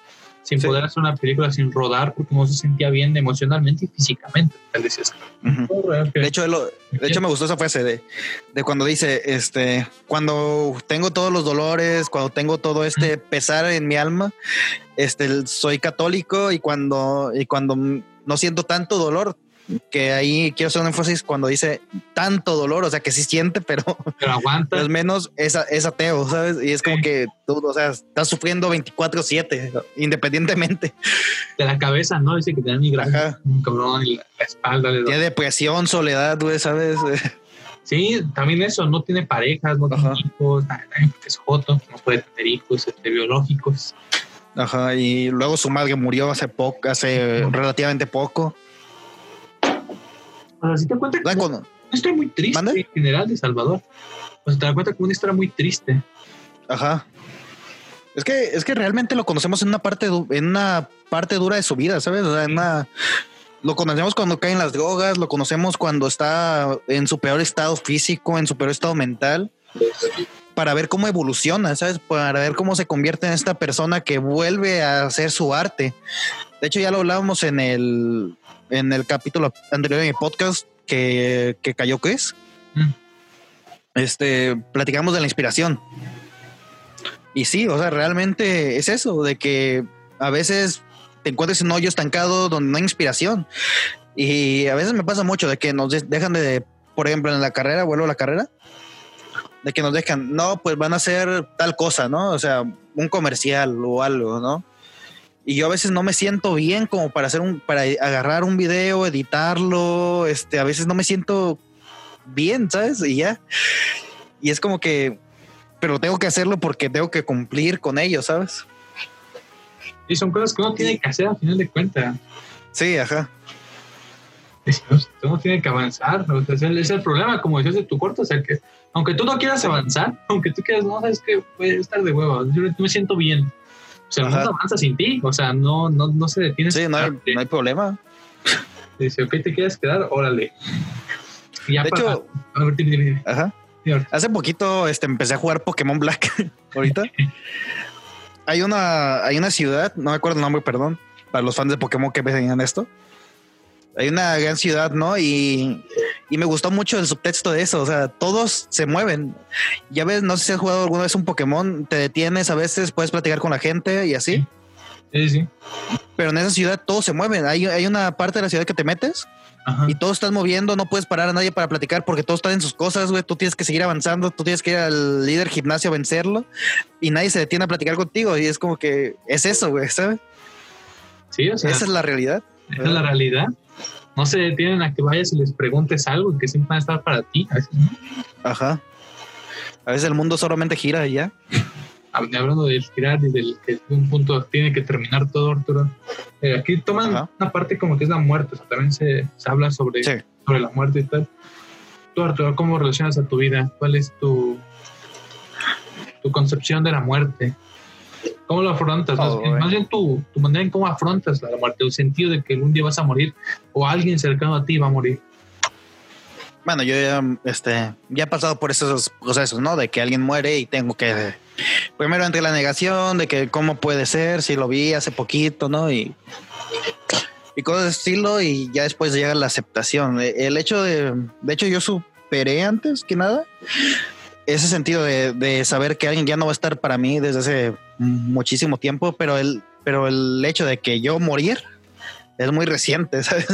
sin poder hacer una película sin rodar porque no se sentía bien emocionalmente y físicamente. De hecho, de hecho me gustó esa frase de, de, cuando dice, este, cuando tengo todos los dolores, cuando tengo todo este pesar en mi alma, este, soy católico y cuando, y cuando no siento tanto dolor, que ahí quiero hacer un énfasis cuando dice tanto dolor, o sea que sí siente, pero, [laughs] pero aguanta. Al menos es, es, ateo, ¿sabes? Y es como que tú, o sea, estás sufriendo 24-7, independientemente. De la cabeza, ¿no? Dice que tiene migraña, un cabrón, y la, espalda. tiene depresión, soledad, güey, ¿sabes? Sí, también eso, no tiene parejas, no tiene hijos, es joto, no puede tener hijos este, biológicos. Ajá, y luego su madre murió hace poco, hace relativamente poco. O sea, si te cuenta que una historia muy triste en general de Salvador. O sea, te das cuenta que una historia muy triste. Ajá. Es que, es que realmente lo conocemos en una parte, en una parte dura de su vida, ¿sabes? O sea, en una, lo conocemos cuando caen las drogas, lo conocemos cuando está en su peor estado físico, en su peor estado mental, para ver cómo evoluciona, ¿sabes? Para ver cómo se convierte en esta persona que vuelve a hacer su arte. De hecho, ya lo hablábamos en el, en el capítulo anterior de mi podcast que, cayó Chris. Mm. Este, platicamos de la inspiración. Y sí, o sea, realmente es eso, de que a veces te encuentres en un hoyo estancado donde no hay inspiración. Y a veces me pasa mucho de que nos dejan de, por ejemplo, en la carrera, vuelvo a la carrera, de que nos dejan, no, pues van a hacer tal cosa, ¿no? O sea, un comercial o algo, ¿no? Y yo a veces no me siento bien como para hacer un, para agarrar un video, editarlo, este, a veces no me siento bien, ¿sabes? Y ya. Y es como que, pero tengo que hacerlo porque tengo que cumplir con ello, ¿sabes? Y son cosas que uno tiene que hacer al final de cuentas. Sí, ajá. Uno tiene que avanzar, o sea, es el problema, como decías de tu corto, o sea, que aunque tú no quieras avanzar, aunque tú quieras, no, sabes que puede estar de huevo, yo me siento bien, sea, no avanza sin ti, o sea, no, no, no se detiene. Sí, no hay, no hay, problema. Dice, ok, te quieres quedar, órale. de hecho, Ajá. Hace poquito este, empecé a jugar Pokémon Black. [laughs] Ahorita [laughs] hay una, hay una ciudad, no me acuerdo el nombre, perdón, para los fans de Pokémon que vean esto. hay una gran ciudad, ¿no? Y, y, me gustó mucho el subtexto de eso, o sea, todos se mueven. Ya ves, no sé si has jugado alguna vez un Pokémon, te detienes a veces, puedes platicar con la gente y así. Sí, sí. Pero en esa ciudad todos se mueven. Hay, hay una parte de la ciudad que te metes y todos están moviendo, no puedes parar a nadie para platicar porque todos están en sus cosas, güey. Tú tienes que seguir avanzando, tú tienes que ir al líder gimnasio a vencerlo y nadie se detiene a platicar contigo. Y es como que es eso, güey, ¿sabes? Sí, o sea. Esa es la realidad. Esa es la realidad. No se detienen a que vayas y les preguntes algo que siempre van a estar para ti. Ajá. A veces el mundo solamente gira y ya hablando del girar y del que un punto tiene que terminar todo, Arturo. Eh, aquí toman una parte como que es la muerte, o sea, también se, se habla sobre, sobre la muerte y tal. Tú, Arturo, ¿cómo relacionas a tu vida? ¿Cuál es tu, tu concepción de la muerte? ¿Cómo lo afrontas? más, oh, bien, tu, tu manera en cómo afrontas la muerte, el sentido de que un día vas a morir o alguien cercano a ti va a morir. Bueno, yo ya, este, ya he pasado por esos procesos, ¿no? De que alguien muere y tengo que primero entre la negación de que cómo puede ser, si lo vi hace poquito, ¿no? Y, y cosas de estilo y ya después llega la aceptación. E, el hecho de, de hecho yo superé antes que nada ese sentido de, de saber que alguien ya no va a estar para mí desde hace muchísimo tiempo, pero el, pero el hecho de que yo morir es muy reciente, [laughs] ¿sabes?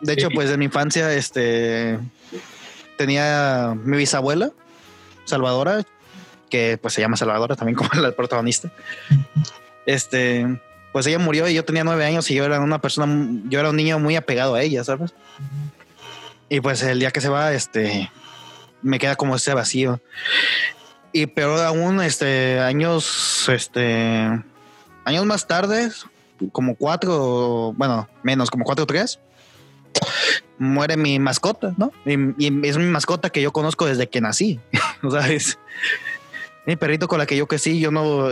De hecho, pues en mi infancia, este tenía mi bisabuela, Salvadora, que pues se llama Salvadora también como [laughs] la protagonista. Este, pues ella murió y yo tenía nueve años y yo era una persona, yo era un niño muy apegado a ella, ¿sabes? Y pues el día que se va, este, me queda como ese vacío. Y peor aún, este, años, este, años más tarde, como cuatro, bueno, menos, como cuatro o tres, muere mi mascota, ¿no? Y, es mi mascota que yo conozco desde que nací. [laughs] o sea, es mi perrito con la que yo crecí. Yo no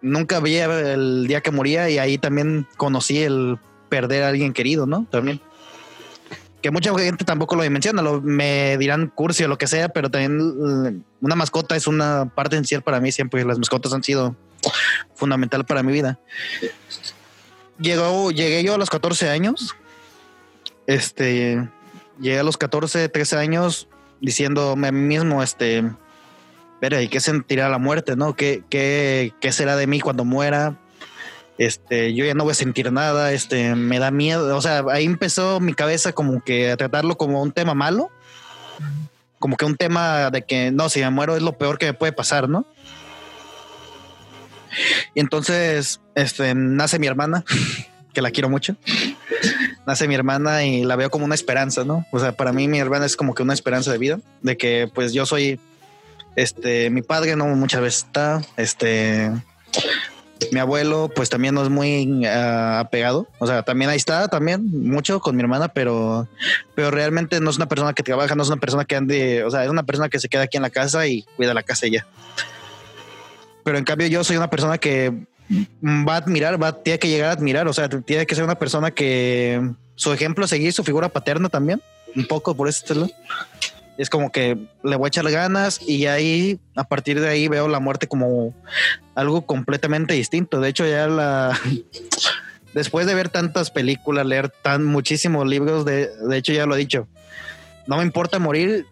nunca veía el día que moría y ahí también conocí el perder a alguien querido, ¿no? También. Que mucha gente tampoco lo menciona, lo, me dirán cursi o lo que sea, pero también eh, una mascota es una parte esencial para mí siempre. Las mascotas han sido fundamental para mi vida. Llegó, llegué yo a los 14 años este, llegué a los 14, 13 años diciéndome a mí mismo, este, pero ¿y qué sentirá la muerte, no? ¿Qué, qué, qué será de mí cuando muera? Este, yo ya no voy a sentir nada, este, me da miedo, o sea, ahí empezó mi cabeza como que a tratarlo como un tema malo, como que un tema de que, no, si me muero es lo peor que me puede pasar, ¿no? Y entonces, este, nace mi hermana, [laughs] que la quiero mucho nace mi hermana y la veo como una esperanza, ¿no? O sea, para mí mi hermana es como que una esperanza de vida, de que pues yo soy, este, mi padre no muchas veces está, este, mi abuelo pues también no es muy uh, apegado, o sea, también ahí está, también mucho con mi hermana, pero, pero realmente no es una persona que trabaja, no es una persona que ande, o sea, es una persona que se queda aquí en la casa y cuida la casa ella. Pero en cambio yo soy una persona que va a admirar, va, tiene que llegar a admirar, o sea, tiene que ser una persona que su ejemplo seguir, su figura paterna también, un poco por este lado. Es como que le voy a echar ganas y ahí, a partir de ahí, veo la muerte como algo completamente distinto. De hecho, ya la. [laughs] Después de ver tantas películas, leer tan muchísimos libros, de, de hecho, ya lo he dicho. No me importa morir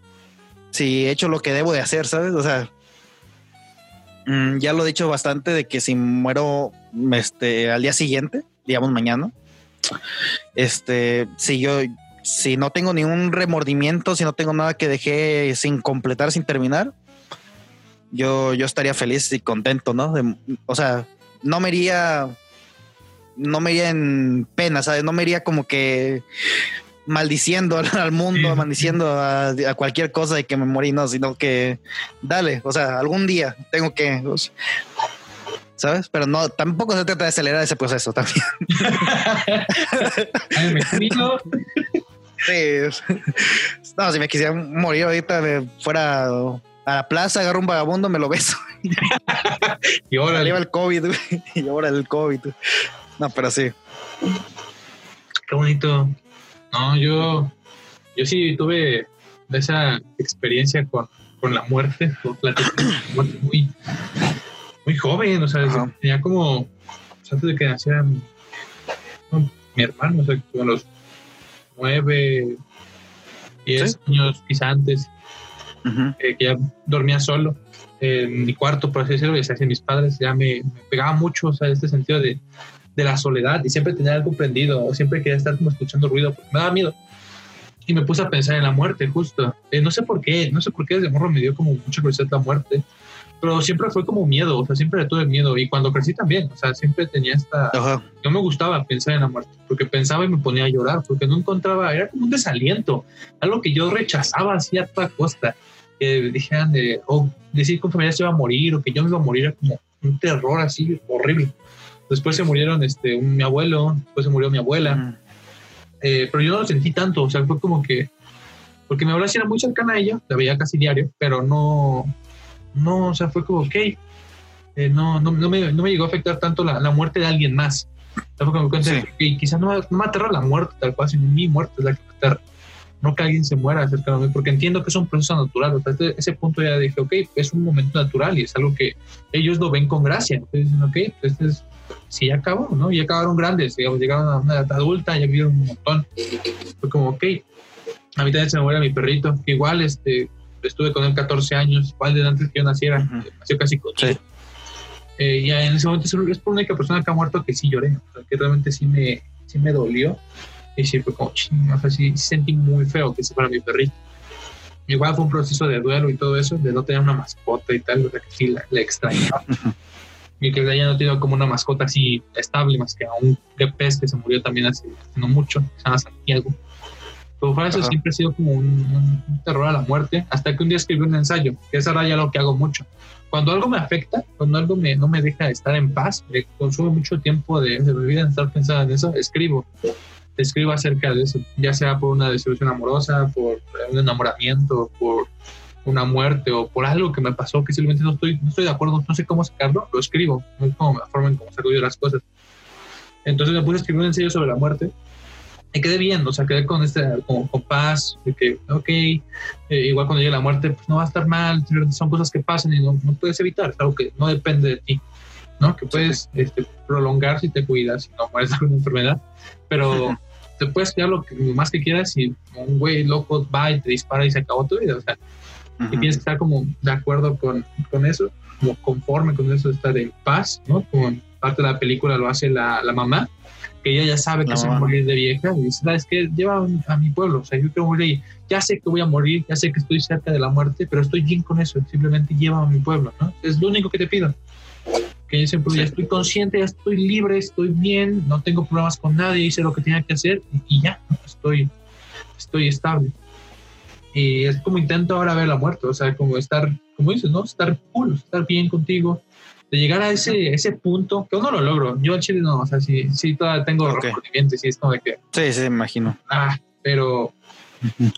si he hecho lo que debo de hacer, ¿sabes? O sea, Mm, ya lo he dicho bastante de que si muero este, al día siguiente, digamos mañana, este, si yo, si no tengo ningún remordimiento, si no tengo nada que dejé sin completar, sin terminar, yo, yo estaría feliz y contento, ¿no? o sea, no me iría, no me iría en pena, ¿sabes? No me iría como que maldiciendo [laughs] al, mundo, maldiciendo a, cualquier cosa de que me morí, no, sino que dale, o sea, algún día tengo que, ¿sabes? Pero no, tampoco se trata de acelerar ese proceso también. [laughs] sí, [laughs] no, si me quisiera morir ahorita, me fuera a la plaza, agarro un vagabundo, me lo beso. [laughs] y ahora lleva el COVID, [laughs] y ahora el COVID. No, pero sí. Qué bonito no, yo, yo sí tuve esa experiencia con, la muerte, muy, muy joven, o sea, tenía como, antes de que naciera mi hermano, o sea, como los nueve, diez años, quizá antes, eh, que ya dormía solo en mi cuarto, por así decirlo, y se hacían mis padres, ya me, pegaba mucho, o sea, este sentido de, de, la soledad, y siempre tenía algo prendido, o siempre quería estar como escuchando ruido, porque me daba miedo. Y me puse a pensar en la muerte, justo. Eh, no sé por qué, no sé por qué desde morro me dio como mucha curiosidad la muerte pero siempre fue como miedo, o sea, siempre tuve miedo y cuando crecí también, o sea, siempre tenía esta... No me gustaba pensar en la muerte, porque pensaba y me ponía a llorar, porque no encontraba, era como un desaliento, algo que yo rechazaba así a toda costa, que dijeran de, o decir que un familiar se iba a morir o que yo me iba a morir, era como un terror así horrible. Después se murieron este, mi abuelo, después se murió mi abuela, eh, pero yo no lo sentí tanto, o sea, fue como que, porque mi abuela sí era muy cercana a ella, la veía casi diario, pero no, no, o sea, fue como, ok, eh, no, no, no, me, no, me, llegó a afectar tanto la, la muerte de alguien más. Fue como que quizás no, no me aterra la muerte tal cual, sino mi muerte es la que me aterra. No que alguien se muera cerca de mí, porque entiendo que es un proceso natural. O sea, ese punto ya dije, ok, es un momento natural y es algo que ellos lo ven con gracia. Entonces dicen, ok, pues este es, sí, ya acabó, ¿no? Ya acabaron grandes, digamos, llegaron a una edad adulta, ya vivieron un montón. Fue como, ok, a mí también se me muere mi perrito, que igual, este, estuve con él 14 años, igual de antes que yo naciera, nació casi con sí. eh, y en ese momento es la única persona que ha muerto que sí lloré, que realmente sí me, sí me dolió. Y sí fue como, ching, o sea, sí, sentí muy feo que se fuera mi perrito. Igual fue un proceso de duelo y todo eso, de no tener una mascota y tal, o sea que sí la, la extrañaba. y que ya no tengo como una mascota así estable, más que a un pez que se murió también hace no mucho, se llama Santiago. Pero para eso siempre ha sido como un, terror a la muerte, hasta que un día escribí un ensayo, que es ahora ya lo que hago mucho. Cuando algo me afecta, cuando algo me, no me deja estar en paz, me consume mucho tiempo de, de mi vida en estar pensando en eso, escribo. Escribo acerca de eso, ya sea por una desilusión amorosa, por un enamoramiento, por una muerte o por algo que me pasó que simplemente no estoy, no estoy de acuerdo, no sé cómo sacarlo, lo escribo, no es como la forma en cómo saco yo las cosas. Entonces me puse a escribir un ensayo sobre la muerte me quedé bien, o sea, quedé con este, con paz, de que, ok, eh, igual cuando llegue la muerte, pues no va a estar mal, son cosas que pasan y no, no puedes evitar, es algo que no depende de ti, ¿no? Que puedes este, prolongar si te cuidas, si no mueres de alguna enfermedad, pero te puedes quedar lo, que, más que quieras y un güey loco va y te dispara y se acabó tu vida, o sea, y tienes que estar como de acuerdo con, con eso, como conforme con eso, estar en paz, ¿no? Como parte de la película lo hace la, la mamá, que ella ya sabe que se va a morir de vieja y dice, ¿sabes qué? Lleva a mi pueblo, o sea, yo quiero morir ya sé que voy a morir, ya sé que estoy cerca de la muerte, pero estoy bien con eso, simplemente lleva a mi pueblo, ¿no? Es lo único que te pido. Que yo siempre ya estoy consciente, ya estoy libre, estoy bien, no tengo problemas con nadie, hice lo que tenía que hacer y ya, estoy, estoy estable. Y es como intento ahora ver la muerte, o sea, como estar, como dices, ¿no? Estar cool, estar bien contigo, de llegar a ese, ese punto, que uno lo logro. Yo en Chile no, o sea, sí, sí todavía tengo okay. y es como de que... Sí, sí, imagino. Ah, pero,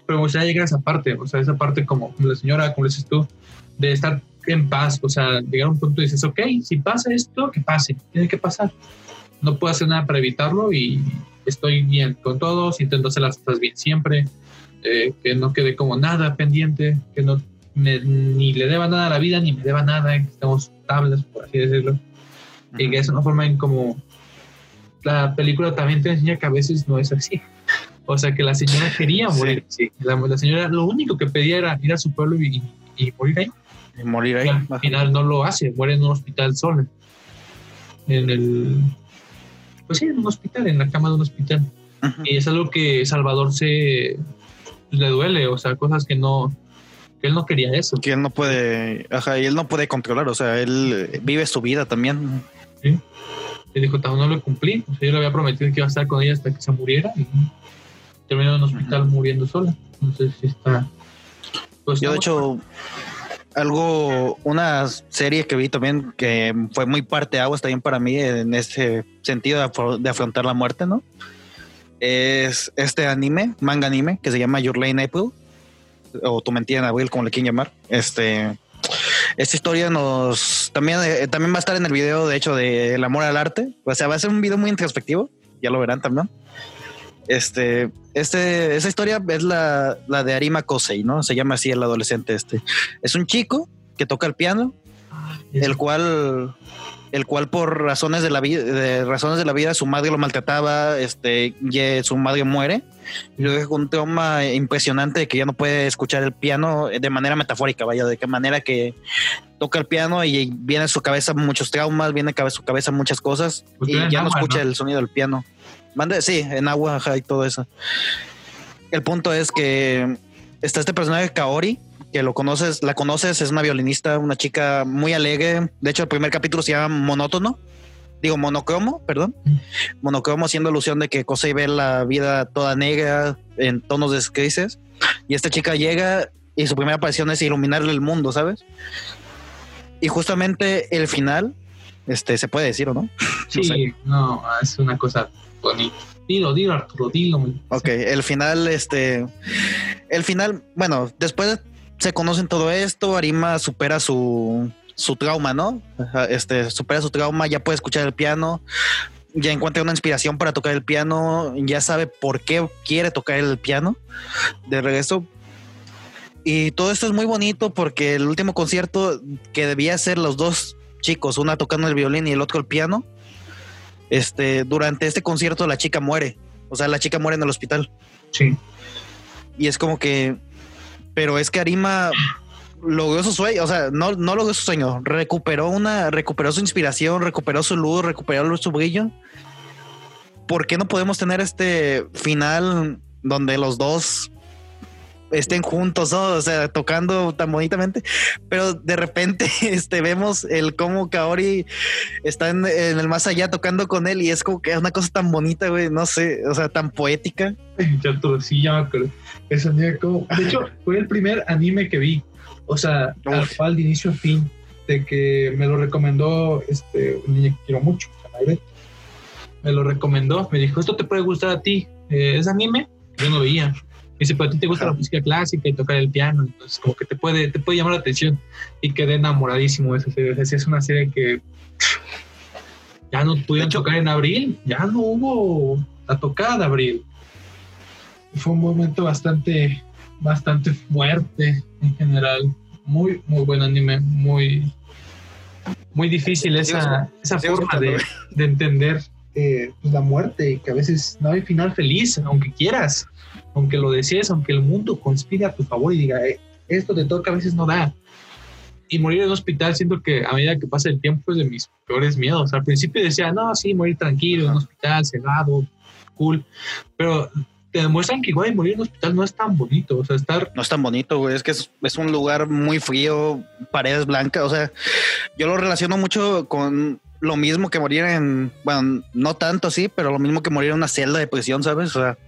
pero me gustaría llegar a esa parte, o sea, esa parte como, la señora, como dices tú, de estar en paz, o sea, llegar a un punto y dices, ok, si pasa esto, que pase, tiene que pasar. No puedo hacer nada para evitarlo y estoy bien con todos, intento hacer las cosas bien siempre, eh, que no quede como nada pendiente, que no me, ni le deba nada a la vida, ni me deba nada, que estemos estables, por así decirlo. Y que es una forma en como la película también te enseña que a veces no es así. O sea, que la señora quería morir. Sí. La, la, señora lo único que pedía era ir a su pueblo y, y morir ahí. Y morir ahí. al final no lo hace, muere en un hospital sola. En el. Pues sí, en un hospital, en la cama de un hospital. Y es algo que Salvador se. le duele, o sea, cosas que no él no quería eso. Que él no puede, ajá, y él no puede controlar, o sea, él vive su vida también. Sí. Y dijo, no lo cumplí, o sea, yo le había prometido que iba a estar con ella hasta que se muriera y terminó en un hospital muriendo sola. Entonces, sí está. Pues, yo, de hecho, algo, una serie que vi también que fue muy parte de aguas también para mí en ese sentido de, de afrontar la muerte, ¿no? Es este anime, manga anime, que se llama Your Lane April o tu mentira en abril, como le quieren llamar. Este, esta historia nos también, eh, también va a estar en el video, de hecho, de El amor al arte. O sea, va a ser un video muy introspectivo. Ya lo verán también. Este, este, esa historia es la, la de Arima Kosei, ¿no? Se llama así el adolescente este. Es un chico que toca el piano, el cual el cual por razones de la vida, de razones de la vida, su madre lo maltrataba, este, y su madre muere. Y luego un trauma impresionante de que ya no puede escuchar el piano de manera metafórica, vaya, de qué manera que toca el piano y viene a su cabeza muchos traumas, viene a su cabeza muchas cosas Pues y ya no escucha ¿no? el sonido del piano. Sí, en agua ajá, y todo eso. El punto es que está este personaje Kaori, que lo conoces, la conoces, es una violinista, una chica muy alegre. De hecho, el primer capítulo se llama Monótono. Digo, monocromo, perdón. Monocromo haciendo alusión de que Kosei ve la vida toda negra en tonos de grises. Y esta chica llega y su primera aparición es iluminarle el mundo, ¿sabes? Y justamente el final, este, se puede decir o no? Sí, sé. no, es una cosa bonita. Dilo, dilo, Arturo, dilo. Ok, el final, este, el final, bueno, después se conocen todo esto, Arima supera su, su trauma, ¿no? Este, supera su trauma, ya puede escuchar el piano, ya encuentra una inspiración para tocar el piano, ya sabe por qué quiere tocar el piano de regreso. Y todo esto es muy bonito porque el último concierto que debía ser los dos chicos, una tocando el violín y el otro el piano, este, durante este concierto la chica muere. O sea, la chica muere en el hospital. Sí. Y es como que, pero es que Arima logró su sueño, o sea, no, no logró su sueño, recuperó una, recuperó su inspiración, recuperó su luz, recuperó su brillo. ¿Por qué no podemos tener este final donde los dos estén juntos, ¿no? o sea, tocando tan bonitamente, pero de repente [laughs] este, vemos el cómo Kaori está en, en el más allá tocando con él y es como que es una cosa tan bonita, güey, no sé, o sea, tan poética. [laughs] Ya, sí, ya me acuerdo. Como... De hecho, [laughs] fue el primer anime que vi. O sea, Uf. cual de inicio a fin. De que me lo recomendó este, un niño que quiero mucho. Me lo recomendó. Me dijo, esto te puede gustar a ti. Eh, ¿Es anime? Yo no veía. Dice, pero a ti te gusta Ajá. la música clásica y tocar el piano. Entonces, como que te puede, te puede llamar la atención. Y quedé enamoradísimo de esa serie. O sea, es una serie que ya no pudieron tocar en abril. Ya no hubo la tocada de abril fue un momento bastante, bastante fuerte en general. Muy, muy buen anime, muy, muy difícil esa, esa forma de, de entender eh, pues, la muerte y que a veces no hay final feliz, aunque quieras, aunque lo desees, aunque el mundo conspire a tu favor y diga, "Eh, esto te toca, a veces no da. Y morir en un hospital, siento que a medida que pasa el tiempo es de mis peores miedos. Al principio decía, no, sí, morir tranquilo en un hospital, cerrado, cool. Pero te demuestran que igual morir en un hospital no es tan bonito. O sea, estar No es tan bonito, güey. Es que es, es un lugar muy frío, paredes blancas. O sea, yo lo relaciono mucho con lo mismo que morir en, bueno, no tanto así, pero lo mismo que morir en una celda de prisión, ¿sabes? O sea,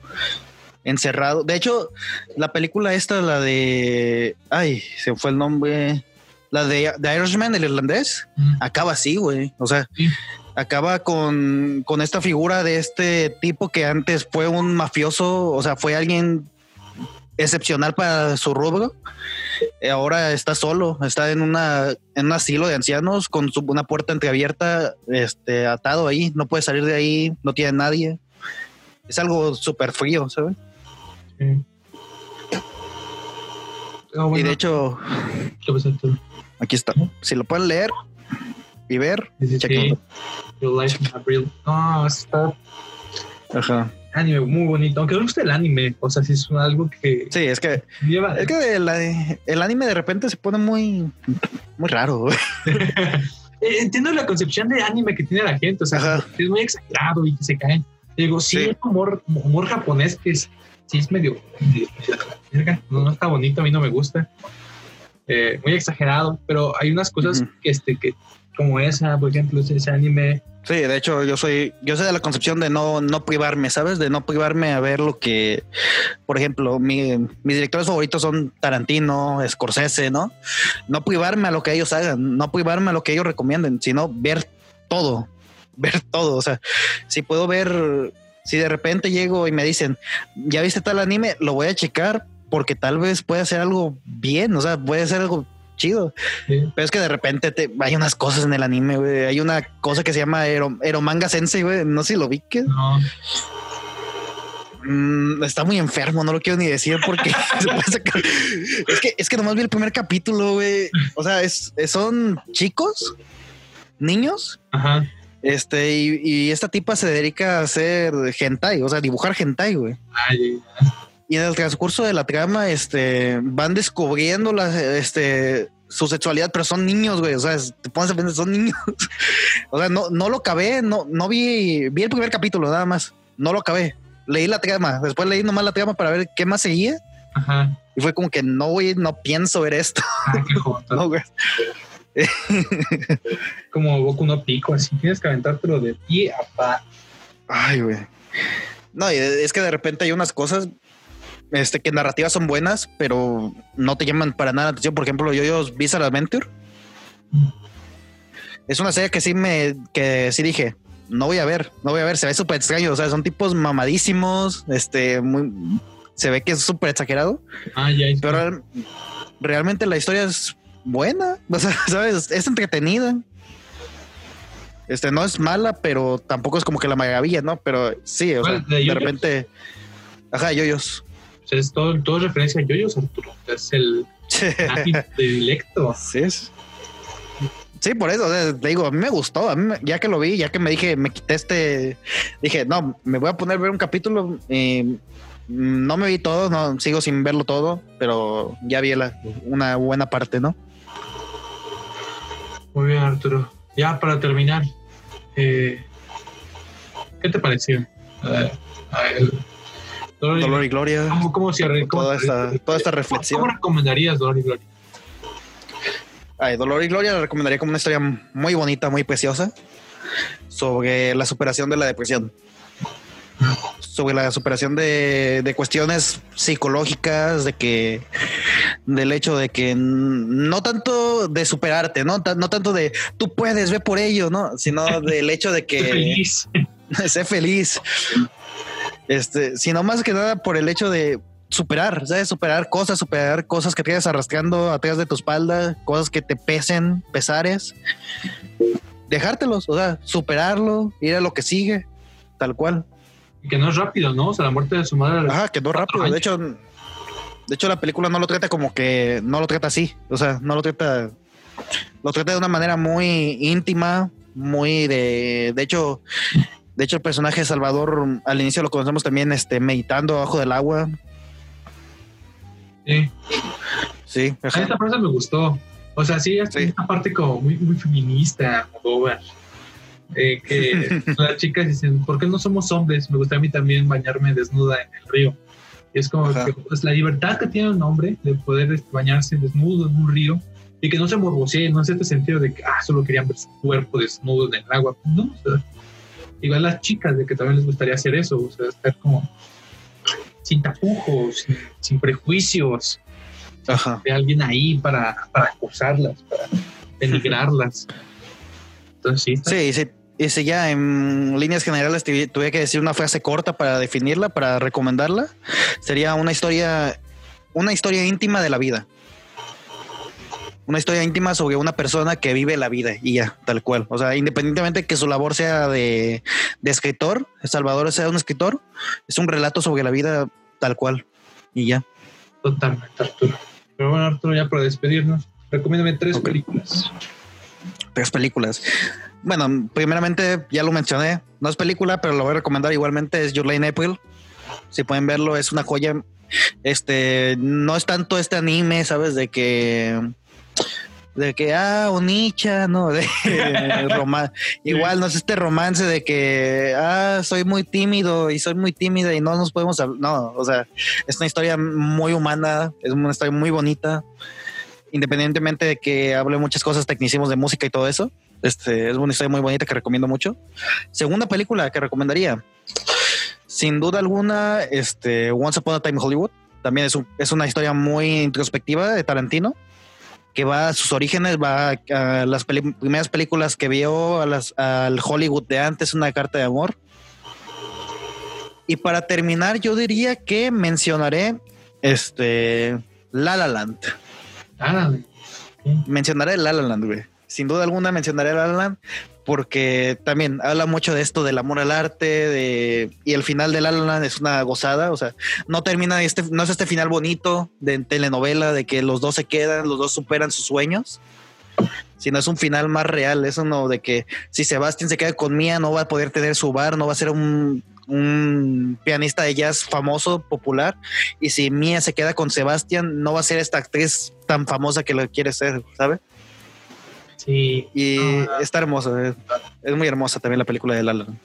encerrado. De hecho, la película esta, la de, ay, se fue el nombre, la de The Irishman, el irlandés, acaba así, güey. O sea, Sí. acaba con, con esta figura de este tipo que antes fue un mafioso, o sea, fue alguien excepcional para su rubro. Eh, Ahora está solo, está en una en un asilo de ancianos con su- una puerta entreabierta, este, atado ahí, no puede salir de ahí, no tiene nadie. Es algo súper frío, ¿sabes? Sí. Y de hecho, aquí está. Si lo pueden leer y ver, Dice, chequenlo. sí, Your Life in April. No, está Ajá. anime muy bonito. Aunque no me gusta el anime, o sea, sí es algo que Sí, es que lleva. es que el, el anime de repente se pone muy muy raro. [laughs] Eh, Entiendo la concepción de anime que tiene la gente, o sea, Ajá. es muy exagerado y que se caen. Digo, sí, Sí. es humor, humor japonés que es, sí es medio, no, no está bonito, a mí no me gusta. Eh, muy exagerado, pero hay unas cosas que, este, que, como esa, por ejemplo, ese ese anime, Sí, de hecho, yo soy, yo soy de la concepción de no, no privarme, ¿sabes? De no privarme a ver lo que, por ejemplo, mi- mis directores favoritos son Tarantino, Scorsese, ¿no? No privarme a lo que ellos hagan, no privarme a lo que ellos recomienden, sino ver todo, ver todo. O sea, si puedo ver, si de repente llego y me dicen, ya viste tal anime, lo voy a checar porque tal vez pueda ser algo bien, o sea, puede ser algo chido. Sí. Pero es que de repente te, hay unas cosas en el anime, güey. Hay una cosa que se llama Ero, Eromanga Sensei, güey. No sé si lo vi que no, mm, está muy enfermo, no lo quiero ni decir porque [laughs] se puede sacar. Es que, es que nomás vi el primer capítulo, güey. O sea, es, es- son chicos niños. Ajá. Este, y, y esta tipa se dedica a hacer hentai, o sea, dibujar hentai, güey. Ay, Y en el transcurso de la trama, este, van descubriendo la, este, su sexualidad, pero son niños, güey. O sea, te pones a pensar, son niños. [laughs] o sea, no, no lo acabé, no, no vi, vi el primer capítulo nada más. No lo acabé. Leí la trama, después leí nomás la trama para ver qué más seguía. ajá. Y fue como que no, güey, no pienso ver esto. Ah, qué joto. [laughs] No, güey. [laughs] Como Boku no Pico, así tienes que aventártelo de pie a pa. Ay, güey. No, es que de repente hay unas cosas este, que narrativas son buenas, pero no te llaman para nada la atención. Por ejemplo, Yo-Yo's Bizarre Adventure. Es una serie que sí me, que sí dije, no voy a ver, no voy a ver, se ve súper extraño. O sea, son tipos mamadísimos, este, muy, se ve que es súper exagerado, Ah, ya. pero real- realmente la historia es buena, [laughs] o sea, sabes, es entretenida. Este no es mala, pero tampoco es como que la maravilla, ¿no? Pero sí, o sea. ¿De de repente, ajá, yoyos. O sea, es todo, todo referencia a yoyos, Arturo. Es el [laughs] predilecto. Sí, es- sí, por eso, o sea, te digo, a mí me gustó, a mí ya que lo vi, ya que me dije, me quité este, dije, no, me voy a poner a ver un capítulo, y no me vi todo, no, sigo sin verlo todo, pero ya vi la, una buena parte, ¿no? Muy bien, Arturo. Ya para terminar, eh, ¿qué te pareció? Eh, el- Dolor y- Dolor y Gloria, ¿Cómo, cómo cierre- cómo toda esta, toda esta ¿Cómo reflexión. recomendarías Dolor y Gloria? Ay, Dolor y Gloria la recomendaría como una historia muy bonita, muy preciosa sobre la superación de la depresión. Sobre la superación de, de cuestiones psicológicas, de que del hecho de que no tanto de superarte, no, no tanto de tú puedes, ve por ello, no, sino [laughs] del hecho de que feliz. [laughs] sé feliz. Este, sino más que nada por el hecho de superar, ¿sabes? Superar cosas, superar cosas que tienes arrastrando atrás de tu espalda, cosas que te pesen, pesares. Dejártelos, o sea, superarlo, ir a lo que sigue, tal cual. Y que no es rápido, ¿no? O sea, la muerte de su madre. Ajá, quedó rápido. De hecho, de hecho, la película no lo trata como que no lo trata así. O sea, no lo trata. Lo trata de una manera muy íntima, muy de. De hecho, de hecho, el personaje de Salvador al inicio lo conocemos también este, meditando abajo del agua. Sí. Sí, A ajá. esta parte me gustó. O sea, sí, Sí. esta parte como muy, muy feminista. Eh, que [laughs] las chicas dicen, ¿por qué no somos hombres? Me gustaría a mí también bañarme desnuda en el río. Y es como Ajá. que pues, la libertad que tiene un hombre de poder este, bañarse desnudo en un río y que no se morbosee, no es este sentido de que ah, solo querían ver su cuerpo desnudo en el agua. No, o sea, igual las chicas de que también les gustaría hacer eso, o sea, estar como sin tapujos, sin, sin prejuicios, Ajá. de alguien ahí para, para acosarlas, para denigrarlas. [laughs] Entonces sí, Sí, sí. Y si ya en líneas generales tuviera que decir una frase corta para definirla, para recomendarla, sería una historia, una historia íntima de la vida. Una historia íntima sobre una persona que vive la vida y ya, tal cual. O sea, independientemente que su labor sea de, de escritor, Salvador sea un escritor, es un relato sobre la vida tal cual y ya. totalmente, Arturo. Pero bueno, Arturo, ya para despedirnos, recomiéndame tres películas. Tres películas. Bueno, primeramente ya lo mencioné, no es película, pero lo voy a recomendar igualmente, es Your Lane April. Si pueden verlo, es una joya. Este, no es tanto este anime, ¿sabes? De que de que ah, Onicha, no, de [laughs] roma- igual no es este romance de que ah, soy muy tímido y soy muy tímida y no nos podemos hablar, no, o sea, es una historia muy humana, es una historia muy bonita, independientemente de que hable muchas cosas tecnicismos de música y todo eso. Este es una historia muy bonita que recomiendo mucho. Segunda película que recomendaría, sin duda alguna, este Once Upon a Time Hollywood. También es, un- es una historia muy introspectiva de Tarantino, que va a sus orígenes, va a las primeras películas que vio, a al Hollywood de antes, una carta de amor. Y para terminar, yo diría que mencionaré este La La Land. Mencionaré La La Land, güey. Sin duda alguna mencionaré La La porque también habla mucho de esto del amor al arte de y el final de La La Land es una gozada, o sea, no termina este no es este final bonito de telenovela de que los dos se quedan, los dos superan sus sueños, sino es un final más real. Eso no de que si Sebastián se queda con Mía, no va a poder tener su bar, no va a ser un, un pianista de jazz famoso, popular. Y si Mía se queda con Sebastián, no va a ser esta actriz tan famosa que lo quiere ser, ¿sabe? Sí. Y está hermoso. Es, es muy hermosa también la película de La La Land.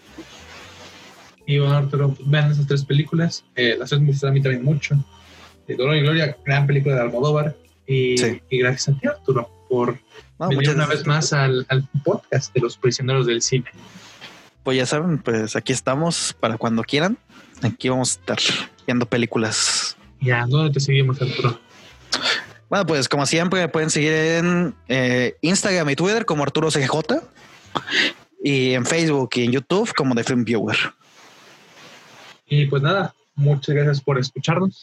Y bueno, Arturo, vean esas tres películas. Eh, las tres me a mí también mucho. Eh, Dolor y Gloria, gran película de Almodóvar. Y, Sí. y gracias a ti, Arturo, por No, venir muchas una vez más al, al podcast de los prisioneros del cine. Pues ya saben, pues aquí estamos para cuando quieran. Aquí vamos a estar viendo películas. Ya, ¿dónde te seguimos, Arturo? Bueno, pues como siempre, me pueden seguir en eh, Instagram y Twitter como Arturo CJ y en Facebook y en YouTube como The Film Viewer. Y pues nada, muchas gracias por escucharnos.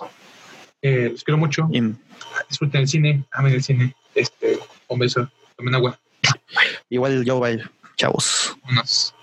Eh, los quiero mucho. Y Disfruten el cine, amen el cine. Este, un beso, tomen agua. igual yo, bye. Chavos. Unos.